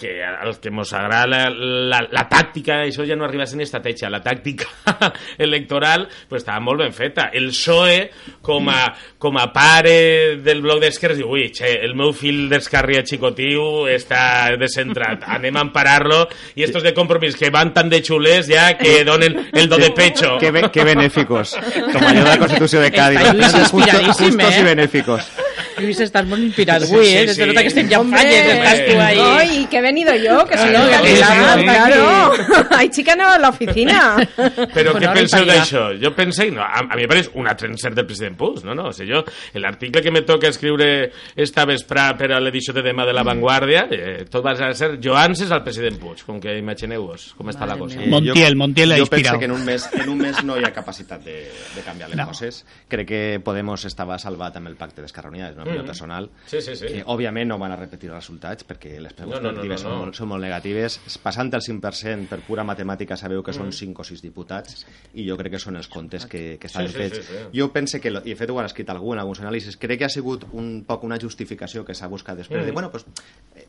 que als que mos agrada la, la, la tàctica, això ja no arriba a ser ni estratègia, la tàctica <laughs> electoral pues, estava molt ben feta. El PSOE, com a, com a pare del bloc d'esquerres, diu, ui, che, el meu fill d'escarria xicotiu està descentrat, anem a emparar-lo, i estos de compromís que van tan de xulers ja que donen el do de pecho. Qué, be- qué benéficos. Como yo de la Constitución de Cádiz. Justos- justos eh? y benéficos. Lluís, estàs molt inspirat Sí, avui, sí, eh? sí. Se nota que estem ja en falles, estàs tu ahí. Ay, que he venido yo, que soy no, la que que sí, la- sí. claro. <laughs> Hay chica nueva en la oficina. Però què penseu d'això? Jo pensé, no, a, a mi pareix un altre encert del president Puig, no, no, o sigui, jo, l'article que me toca escriure esta vesprà per a l'edició de demà de La Vanguardia, eh, tot va a ser Joanses al president Puig, com que imagineu-vos com està la Madre cosa. mía. Eh, Montiel, Montiel ha jo inspirado. penso que en un mes, en un mes no hi ha capacitat de, de canviar les No. coses. Crec que Podemos estava salvat amb el pacte d'Esquerra Unida, és una opinió Mm. personal. Sí, sí, sí. Que, òbviament no van a repetir els resultats perquè les No, preguntes no, no, negatives no, no. Són, molt, són molt negatives. Passant el 5% per pura matemàtica sabeu que Mm. són 5 o 6 diputats i jo crec que són els comptes que, que estan Sí, sí, fets. sí, sí. Jo pense que, i de fet ho han escrit algú en alguns anàlisis, crec que ha sigut un poc una justificació que s'ha buscat després Mm. de, bueno, pues,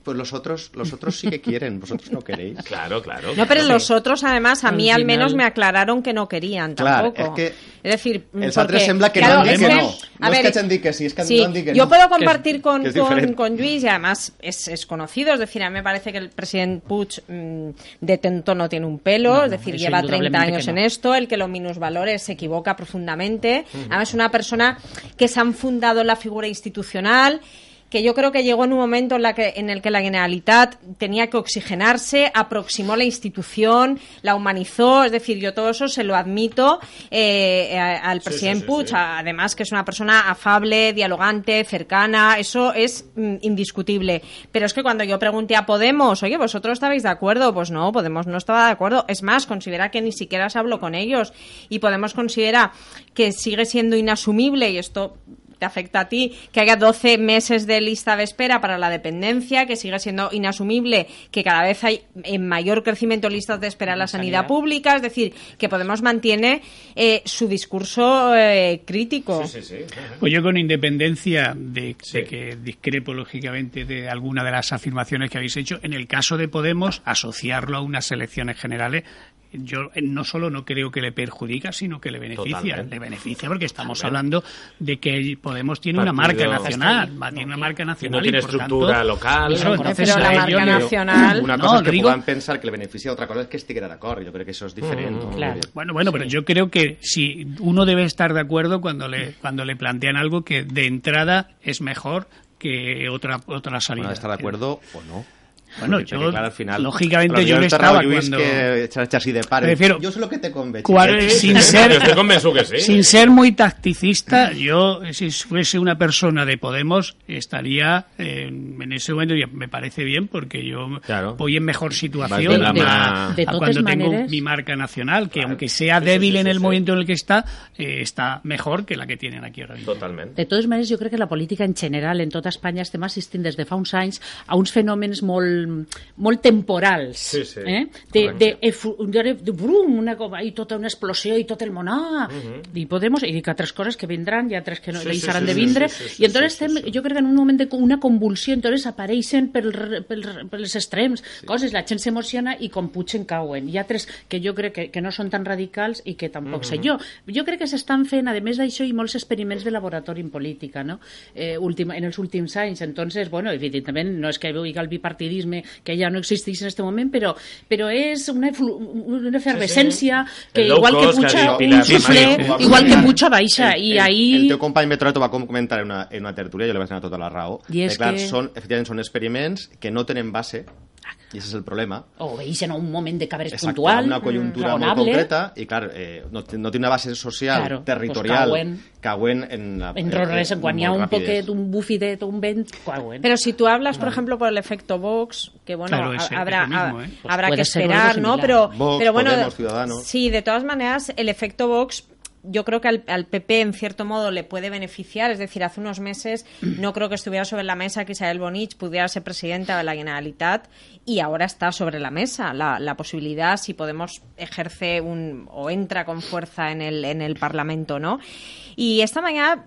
pues los otros, los otros sí que quieren, vosotros no queréis. <laughs> Claro, claro. No, pero los otros, además, a mí Al al menos me aclararon que no querían Clar, tampoco. és que es decir, els porque, altres sembla que claro, no han dit es que que- no. a No és que hagin dit que sí, és que sí, no han dit que no. Puedo compartir con, es con, Luis y además es, es conocido, es decir, a mí me parece que el presidente Puig mm, de tonto no tiene un pelo, No, es decir, lleva 30 indudablemente años en esto, el que lo minusvalore se equivoca profundamente. Además, es una persona que se han fundado en la figura institucional que yo creo que llegó en un momento en, la que, en el que la Generalitat tenía que oxigenarse, aproximó la institución, la humanizó, es decir, yo todo eso se lo admito eh, al presidente sí, además que es una persona afable, dialogante, cercana, eso es mm, indiscutible. Pero es que cuando yo pregunté a Podemos, oye, ¿vosotros estabais de acuerdo? Pues no, Podemos no estaba de acuerdo. Es más, considera que ni siquiera se habló con ellos y Podemos considera que sigue siendo inasumible y esto te afecta a ti, que haya 12 meses de lista de espera para la dependencia, que sigue siendo inasumible, que cada vez hay en mayor crecimiento listas de espera en la sanidad, sanidad. pública, es decir, que Podemos mantiene eh, su discurso eh, crítico. Sí, sí, sí. Pues yo con independencia de, Sí. de que discrepo lógicamente de alguna de las afirmaciones que habéis hecho, en el caso de Podemos, asociarlo a unas elecciones generales, yo eh, no solo no creo que le perjudica, sino que le beneficia. Totalmente. Le beneficia porque estamos Totalmente. hablando de que Podemos tiene una marca nacional, va, tiene una marca Y nacional. no tiene por tanto, estructura local. Pero entonces la a marca nacional- Una No, cosa que digo- puguem pensar que le beneficia, otra cosa és que estiguera d'acord. Jo crec que això és diferent. Mm, claro. Bueno, bueno, pero yo creo que si uno debe estar de acuerdo cuando le cuando le plantean algo que de entrada es mejor que otra otra salida. Bueno, de estar de acuerdo o no. Bueno, yo, clar, al final, lógicamente, yo Terrao estaba cuando- que así de. Prefiero- Yo sé lo que te chiquet. sin ser Yo estoy convencido que sí. sin ser muy tacticista, yo si fuese una persona de Podemos estaría eh, en ese momento me parece bien porque yo Claro. voy en mejor situación de a cuando tengo mi marca nacional, que aunque sea débil sí, en el momento en el que está, eh, está mejor que la que tienen aquí ahora mismo. Totalment. De totes maneres, jo crec que la política en general, en tota Espanya, estem assistint des de fa uns anys a uns fenòmens molt, molt temporals. Sí, sí, Eh? De, de, efu- de, de brum, una, cosa, i tota una explosió i tot el món, ah, i Podemos, i dic altres coses que vindran i altres que no Sí, hi sí, sí, de vindre, sí, sí, sí, i entonces sí, sí, estem, sí. jo crec que en un moment de una convulsió, entonces desapareixen pel, pel, pels extrems, sí. coses, la gent s'emociona i com pugen cauen. Hi ha altres que jo crec que, que no són tan radicals i que tampoc mm -hmm. sé jo. Jo crec que s'estan fent, a més d'això, i molts experiments de laboratori en política, no? Eh, últim, en els últims anys. Entonces, bueno, evidentment, no és que vegi el bipartidisme que ja no existeix en aquest moment, però, però és una, una efervescència sí, sí. que igual que puja un xuflé, igual que puja baixa. El, I el, ahí... El teu company Metronet va comentar en una, en una tertúlia, jo li vaig donar tota la raó. I és que, clar, que... Són, efectivament, són experiments que no tenen base i aquest és el problema. O veïssin un moment de cabres Exacte, puntual, una conjuntura raonable. molt concreta, i clar, eh, no, no té una base social, claro, territorial, pues cauen, cauen en la... En res, quan hi ha un poquet, un bufidet, un vent, cauen. Pero si tú hablas, por ejemplo, por el efecto Vox, que bueno, claro, ese, habrá, mismo, ¿eh? pues habrá que esperar, ¿no? Pero, Vox, pero bueno, Podemos, Ciudadanos. sí, de todas maneras, el efecto Vox yo creo que al, PP en cierto modo le puede beneficiar. Es decir, hace unos meses no creo que estuviera sobre la mesa que Isabel Bonich pudiera ser presidenta de la Generalitat y ahora está sobre la mesa la, la posibilidad si Podemos ejerce un o entra con fuerza en el, en el Parlamento, ¿no? Y esta mañana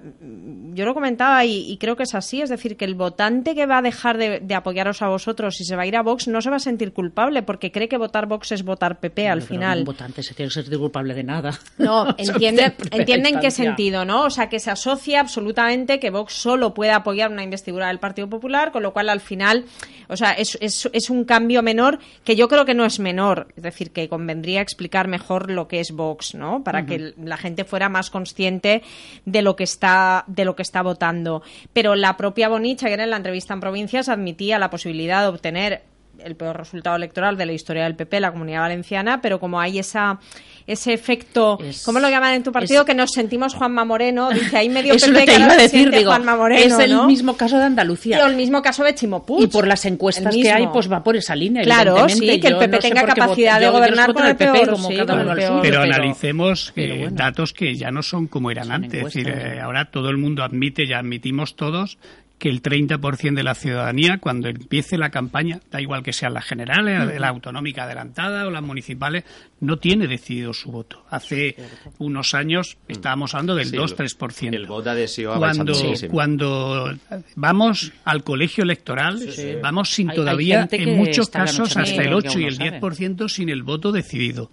yo lo comentaba y, y, creo que es así, es decir, que el votante que va a dejar de, de, apoyaros a vosotros y se va a ir a Vox no se va a sentir culpable porque cree que votar Vox es votar PP al final. Un votante se tiene que sentir culpable de nada. No, <laughs> entiende, entiende en qué sentido, ¿no? O sea, que se asocia absolutamente que Vox solo puede apoyar una investidura del Partido Popular, con lo cual al final, o sea, es, es, es un cambio menor que yo creo que no es menor, es decir, que convendría explicar mejor lo que es Vox, ¿no? Para uh -huh. que la gente fuera más consciente de lo que está de lo que está votando. Pero la propia Bonich ayer en la entrevista en provincias admitía la posibilidad de obtener el peor resultado electoral de la historia del PP, la Comunidad Valenciana, pero como hay esa ese efecto, es, ¿cómo lo llaman en tu partido? Es, que nos sentimos Juanma Moreno, dice ahí medio <laughs> Eso PP te iba a decir, digo, Juanma Moreno, es el ¿no? mismo caso de Andalucía. Y el mismo caso de Chimopuch. Y por las encuestas que hay, pues va por esa línea. Claro, sí, que el PP no tenga capacidad de gobernar con el PP, peor, como sí, cada uno al suyo, pero, pero analicemos pero eh, bueno. datos que ya no son como eran Son antes. Es decir, eh, ahora todo el mundo admite, ya admitimos todos, que el 30% de la ciudadanía, cuando empiece la campaña, da igual que sean las generales, la autonómica adelantada o las municipales, no tiene decidido su voto. Hace unos años estábamos hablando del Sí, 2-3%. El vot d'adhesió ha cuando, cuando vamos al colegio electoral, vamos sin Hay- todavía, en muchos casos, hasta el negra, 8 y el uno sabe. 10% sin el voto decidido.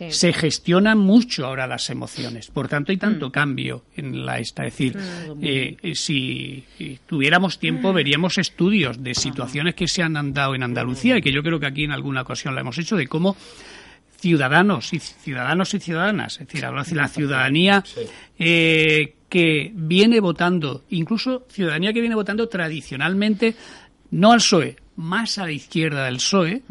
Sí. Se gestionan mucho ahora las emociones, por tanto hay tanto Mm. cambio en la esta. Es decir, eh, eh, si eh, tuviéramos tiempo veríamos estudios de situaciones que se han dado en Andalucía y que yo creo que aquí en alguna ocasión la hemos hecho de cómo ciudadanos y ciudadanos y ciudadanas, es decir, hablo de la ciudadanía eh, que viene votando, incluso ciudadanía que viene votando tradicionalmente no al PSOE, más a la izquierda del PSOE,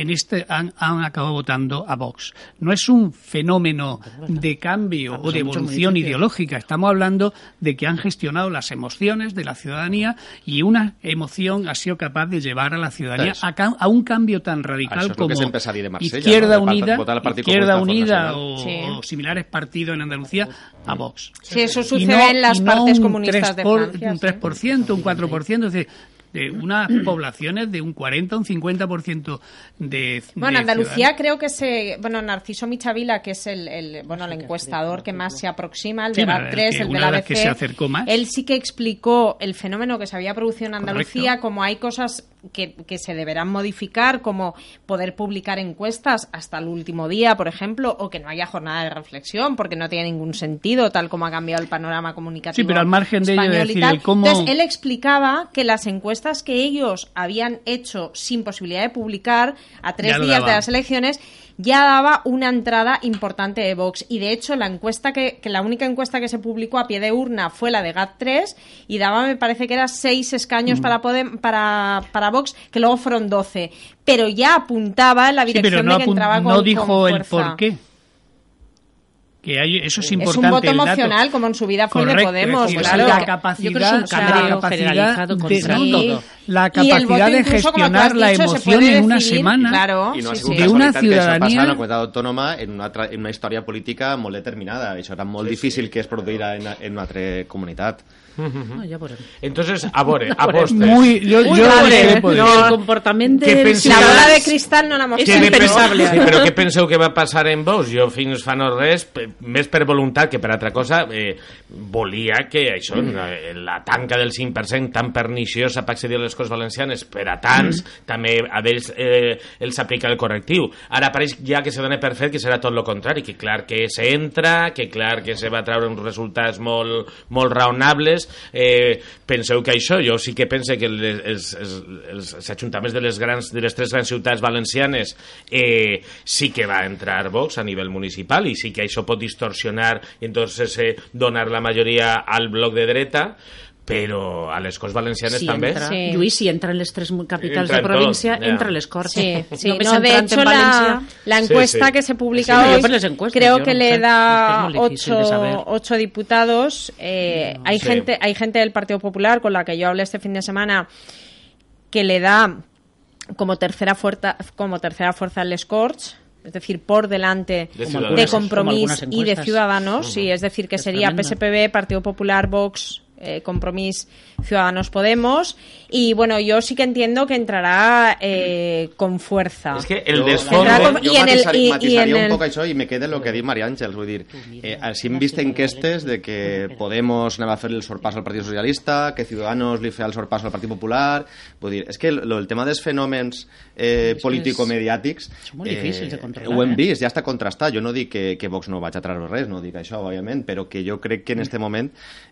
en este han, han acabado votando a Vox. No es un fenómeno de cambio o de en muchos evolución ideológica. Estamos hablando de que han gestionado las emociones de la ciudadanía y una emoción ha sido capaz de llevar a la ciudadanía a, ca- a un cambio tan radical el como de Marsella, Izquierda no? De Unida, Izquierda Unida o, Sí. o similares partidos en Andalucía a Vox. Sí, eso sucede no- en las no partes un comunistas de 3 por- Francia. Un sí. 3%, un 4%, es decir, de unas <clears throat> poblaciones de un 40 un 50% de Bueno, de Andalucía ciudadanos. creo que se, bueno, Narciso Michavila, que es el, el- bueno, el encuestador que más se aproxima, el Sí, de el 3, que- el de la las que ABC, se acercó más. él sí que explicó el fenómeno que se había producido en Andalucía, Correcto. como hay cosas que, que se deberán modificar, como poder publicar encuestas hasta el último día, por ejemplo, o que no haya jornada de reflexión, porque no tiene ningún sentido, tal como ha cambiado el panorama comunicativo. Sí, pero al margen de ello, decir, el cómo- Entonces, él explicaba que las encuestas que ellos habían hecho sin posibilidad de publicar a tres días de las elecciones ya daba una entrada importante de Vox y de hecho la encuesta que, que la única encuesta que se publicó a pie de urna fue la de GAT3 y daba me parece que era seis escaños Mm. para Podem- para para Vox que luego fueron 12 pero ya apuntaba en la Sí, dirección pero no, de que entraba con, no dijo con el por qué. Que hay, eso es es importante. un voto el dato. emocional como en su vida fue de Podemos es decir, claro la Yo capacidad, creo que es un la capacidad generalizado de- Sí. Y gestionar la dicho, emoción en una semana Claro, I no ha sí, sí. de una això ciutadania- passa en la autònoma en una, en una història política molt determinada. Això era molt difícil que es produïra en, en una altra comunitat. No, ja veurem. Entonces, a <laughs> veure, apostes. muy yo, Muy yo grave, sé eh? poder- No, el comportament Què del penses? La bola de cristal no l'hem És Què de impensable. Sí, però què penseu que va passar en Vox? Jo fins fa no res, més per voluntat que per altra cosa, eh, volia que això, la, la tanca del 5% tan perniciosa per accedir a les Corts Valencianes per a tants, també a ells eh, els aplica el correctiu. Ara pareix ja que se dona per fet que serà tot el contrari, que clar que s'entra, que clar que se va treure uns resultats molt, molt raonables. Eh, penseu que això, jo sí que pense que les, els, els, els, ajuntaments de les, grans, de les tres grans ciutats valencianes eh, sí que va entrar Vox a nivell municipal i sí que això pot distorsionar i entonces eh, donar la majoria al bloc de dreta però a les Corts Valencianes Si també. entra, Sí. Lluís, si entra en les tres capitals Entra de en província, tot, ja. entra a les Corts. Sí, <laughs> sí. Només No, de hecho, en la, encuesta Sí, sí. que se publica Sí, hoy encuestas, creo que no le sé, da es que ocho, ocho diputados. Eh, hay, Sí. gente, hay gente del Partido Popular con la que yo hablé este fin de semana que le da como tercera fuerza, como tercera fuerza al Corts. Es decir, por delante De de, Compromís y de. Ciudadanos. Sí, es decir, que Es sería tremendo. PSPB, Partido Popular, Vox, eh, Compromís, Ciudadanos Podemos. Y bueno, yo sí que entiendo que entrará eh, con fuerza. És que el. Entrarà com- Jo i en el- i- i matisaria en un el- poc això i me queda el que ha dit Maria Àngels. Vull dir, eh, si hem vist enquestes de que Podemos anava a fer el sorpàs al Partit Socialista, que Ciudadanos li feia el sorpàs al Partit Popular... Vull dir, és que el, el tema dels fenòmens eh, político-mediàtics... són molt difícils de controlar, Ho hem eh? vist, ja està contrastat. Jo no dic que, que Vox no vaig a treure res, no dic això, òbviament, però que jo crec que en este moment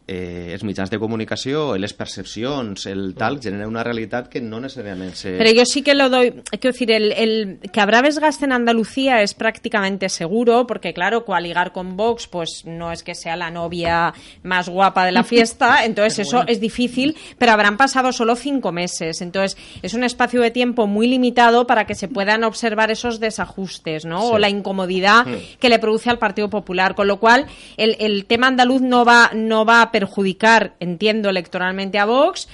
eh, els mitjans de comunicació, les percepcions, el tal, generen una realitat que no necessàriament se... Pero yo sí que lo doy, quiero decir, el, el que habrá desgaste en Andalucía es prácticamente seguro, porque claro, coaligar con Vox, pues no es que sea la novia más guapa de la <laughs> fiesta, entonces eso es difícil, pero habrán pasado solo cinco meses, entonces es un espacio de tiempo muy limitado para que se puedan observar esos desajustes, ¿no? O la incomodidad que le produce al Partido Popular, con lo cual el, el tema andaluz no va, no va a perjudicar, entiendo, electoralmente a Vox.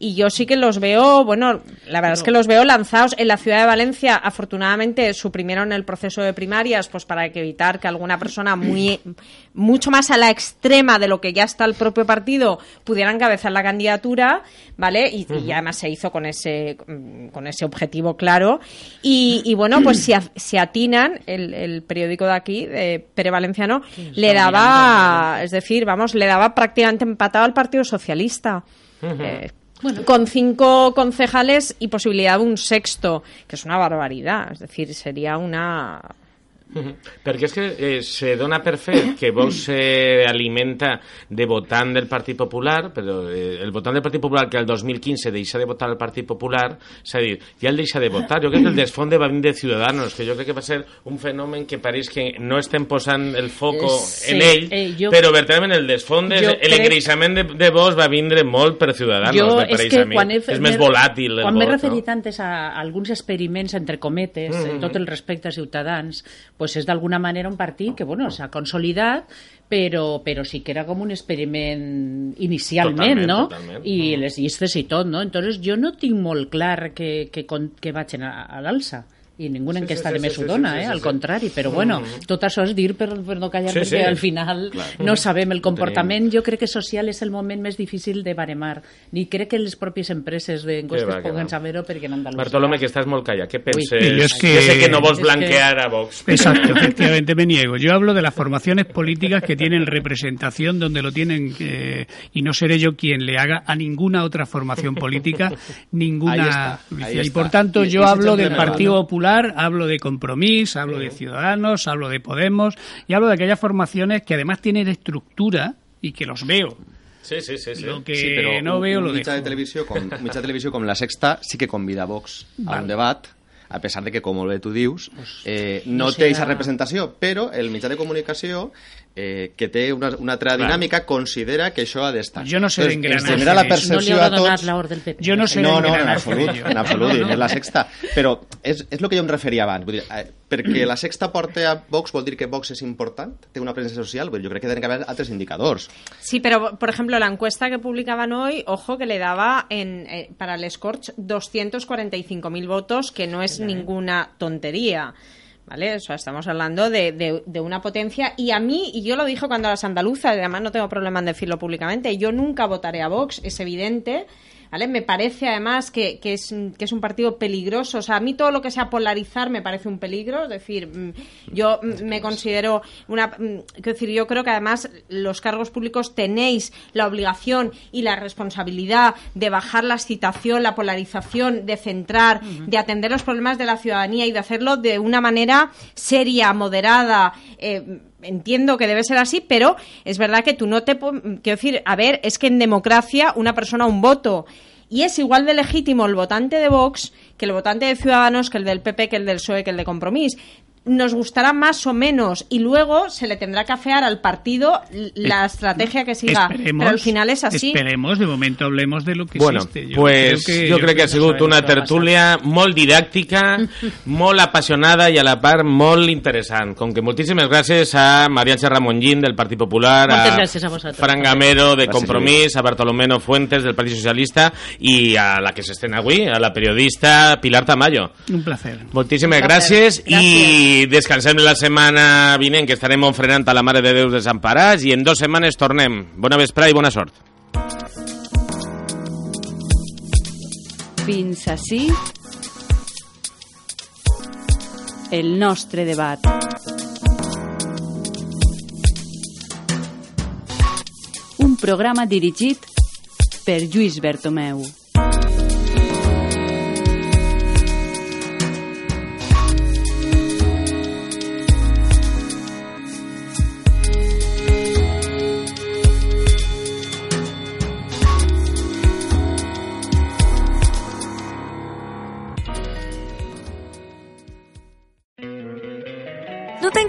Y yo sí que los veo, bueno, la verdad es que los veo lanzados en la ciudad de Valencia. Afortunadamente suprimieron el proceso de primarias, pues para que evitar que alguna persona muy, <clears throat> mucho más a la extrema de lo que ya está el propio partido pudiera encabezar la candidatura, ¿vale? Y, y además se hizo con ese, mm, con ese objetivo claro. Y, y bueno, pues si, a- <clears throat> si atinan, el, el periódico de aquí, de Pere Valenciano, le daba, es decir, vamos, le daba prácticamente empatado al Partido Socialista. Eh, con cinco concejales y posibilidad de un sexto, que es una barbaridad. Es decir, sería una. Perquè és que eh, se dona per fet que Vox se alimenta de votant del Partit Popular, però eh, el votant del Partit Popular que el 2015 deixa de votar el Partit Popular, és a dir, ja el deixa de votar. Jo crec que el desfonde va venir de Ciudadanos, que jo crec que va ser un fenomen que pareix que no estem posant el foco sí, en ell, eh, jo- però verdaderament el desfonde, jo crec- de, de Vox va vindre molt per Ciudadanos, Jo me pareix a mi. quan he, és més volàtil el quan vot, m'he referit no? antes a alguns experiments entre cometes, mm -hmm. tot el respecte a Ciutadans, pues és d'alguna manera un partit que bueno, s'ha consolidat però, però sí que era com un experiment inicialment, Totalment, no? totalment. I les llistes i tot, no? Entonces jo no tinc molt clar que, que, que vagin a, a l'alça i ningú Sí, enquesta sí, de sí, més sí, ho sí, dona, sí, eh? sí, al sí. contrari, però bueno, tot això és dir per, per no callar, Sí, perquè sí. al final no sabem el comportament. Jo crec que social és el moment més difícil de baremar, ni crec que les pròpies empreses Que d'enquestes puguen saber-ho perquè en Andalusia... Bartolome, que estàs molt callat. Què penses? Yo es que- sé que no vols es que- blanquear a Vox. Exacto, efectivamente me niego. Yo hablo de las formaciones políticas que tienen representación donde lo tienen eh, y no seré yo quien le haga a ninguna otra formación política ninguna Ahí está, ahí y por tanto Y- y yo hablo del Partido ¿no? Popular, hablo de Compromís, hablo de Ciudadanos, hablo de Podemos y hablo de aquellas formaciones que además tienen estructura y que los veo. Sí, sí, sí. sí. Lo que sí, no un, veo un lo dejo. un mitjà de televisió com la Sexta sí que convida Vox a un debat a pesar de que, com molt bé tu dius, eh, no no té serà- aquesta representació, però el mitjà de comunicació eh, que té una, una altra dinàmica, considera que això ha d'estar. Jo no sé d'engranar. Ens genera la No li percepció haurà a tots... l'or del PP. Jo no sé No, no, en absolut, en absolut, i és la sexta. Però és, és el que jo em referia abans. Vull dir, eh, perquè la sexta porta a Vox vol dir que Vox és important? Té una presència social? Vull dir, jo crec que tenen que haver altres indicadors. Sí, pero por ejemplo, la encuesta que publicaban hoy, ojo que le daba en, eh, para el Scorch 245.000 votos, que no es ninguna tontería. ¿Vale? O sea, estamos hablando de, de- de una potencia. Y a mí, y yo lo dije cuando a las andaluzas, además no tengo problema en decirlo públicamente, yo nunca votaré a Vox, es evidente. ¿Vale? Me parece además que, que es, que es un partido peligroso. O sea, a mí todo lo que sea polarizar me parece un peligro. Es decir, mm, yo mm, me considero una. mm, Quiero decir, yo creo que además los cargos públicos tenéis la obligación y la responsabilidad de bajar la excitación, la polarización, de centrar, de atender los problemas de la ciudadanía y de hacerlo de una manera seria, moderada. eh, Entiendo que debe ser así, pero es verdad que tú no te... Quiero decir, a ver, es que en democracia una persona un voto. Y es igual de legítimo el votante de Vox que el votante de Ciudadanos, que el del PP, que el del PSOE, que el de Compromís. Nos gustará más o menos y luego se le tendrá que afear al partido la estrategia que siga. Esperemos, pero al final es así. Esperemos, de momento hablemos de lo que Bueno, existe. Yo pues creo que ha sigut no una sabem què va tertúlia molt didàctica, <laughs> molt apassionada i a la part molt interessant. Com que moltíssimes gràcies a María Ramongín del Partit Popular, Moltes a gràcies a vosaltres. Fran Gamero de Gràcies, Compromís, a Bartolomé Fuentes del Partit Socialista i a la que s'estén avui, a la periodista Pilar Tamayo. Un placer. Moltíssimes Un placer. gràcies i descansem la setmana vinent que estarem ofrenant a la Mare de Déu desemparats i en dues setmanes tornem. Bona vesprada i bona sort. Fins ací el nostre debat. Un programa dirigit per Lluís Bertomeu.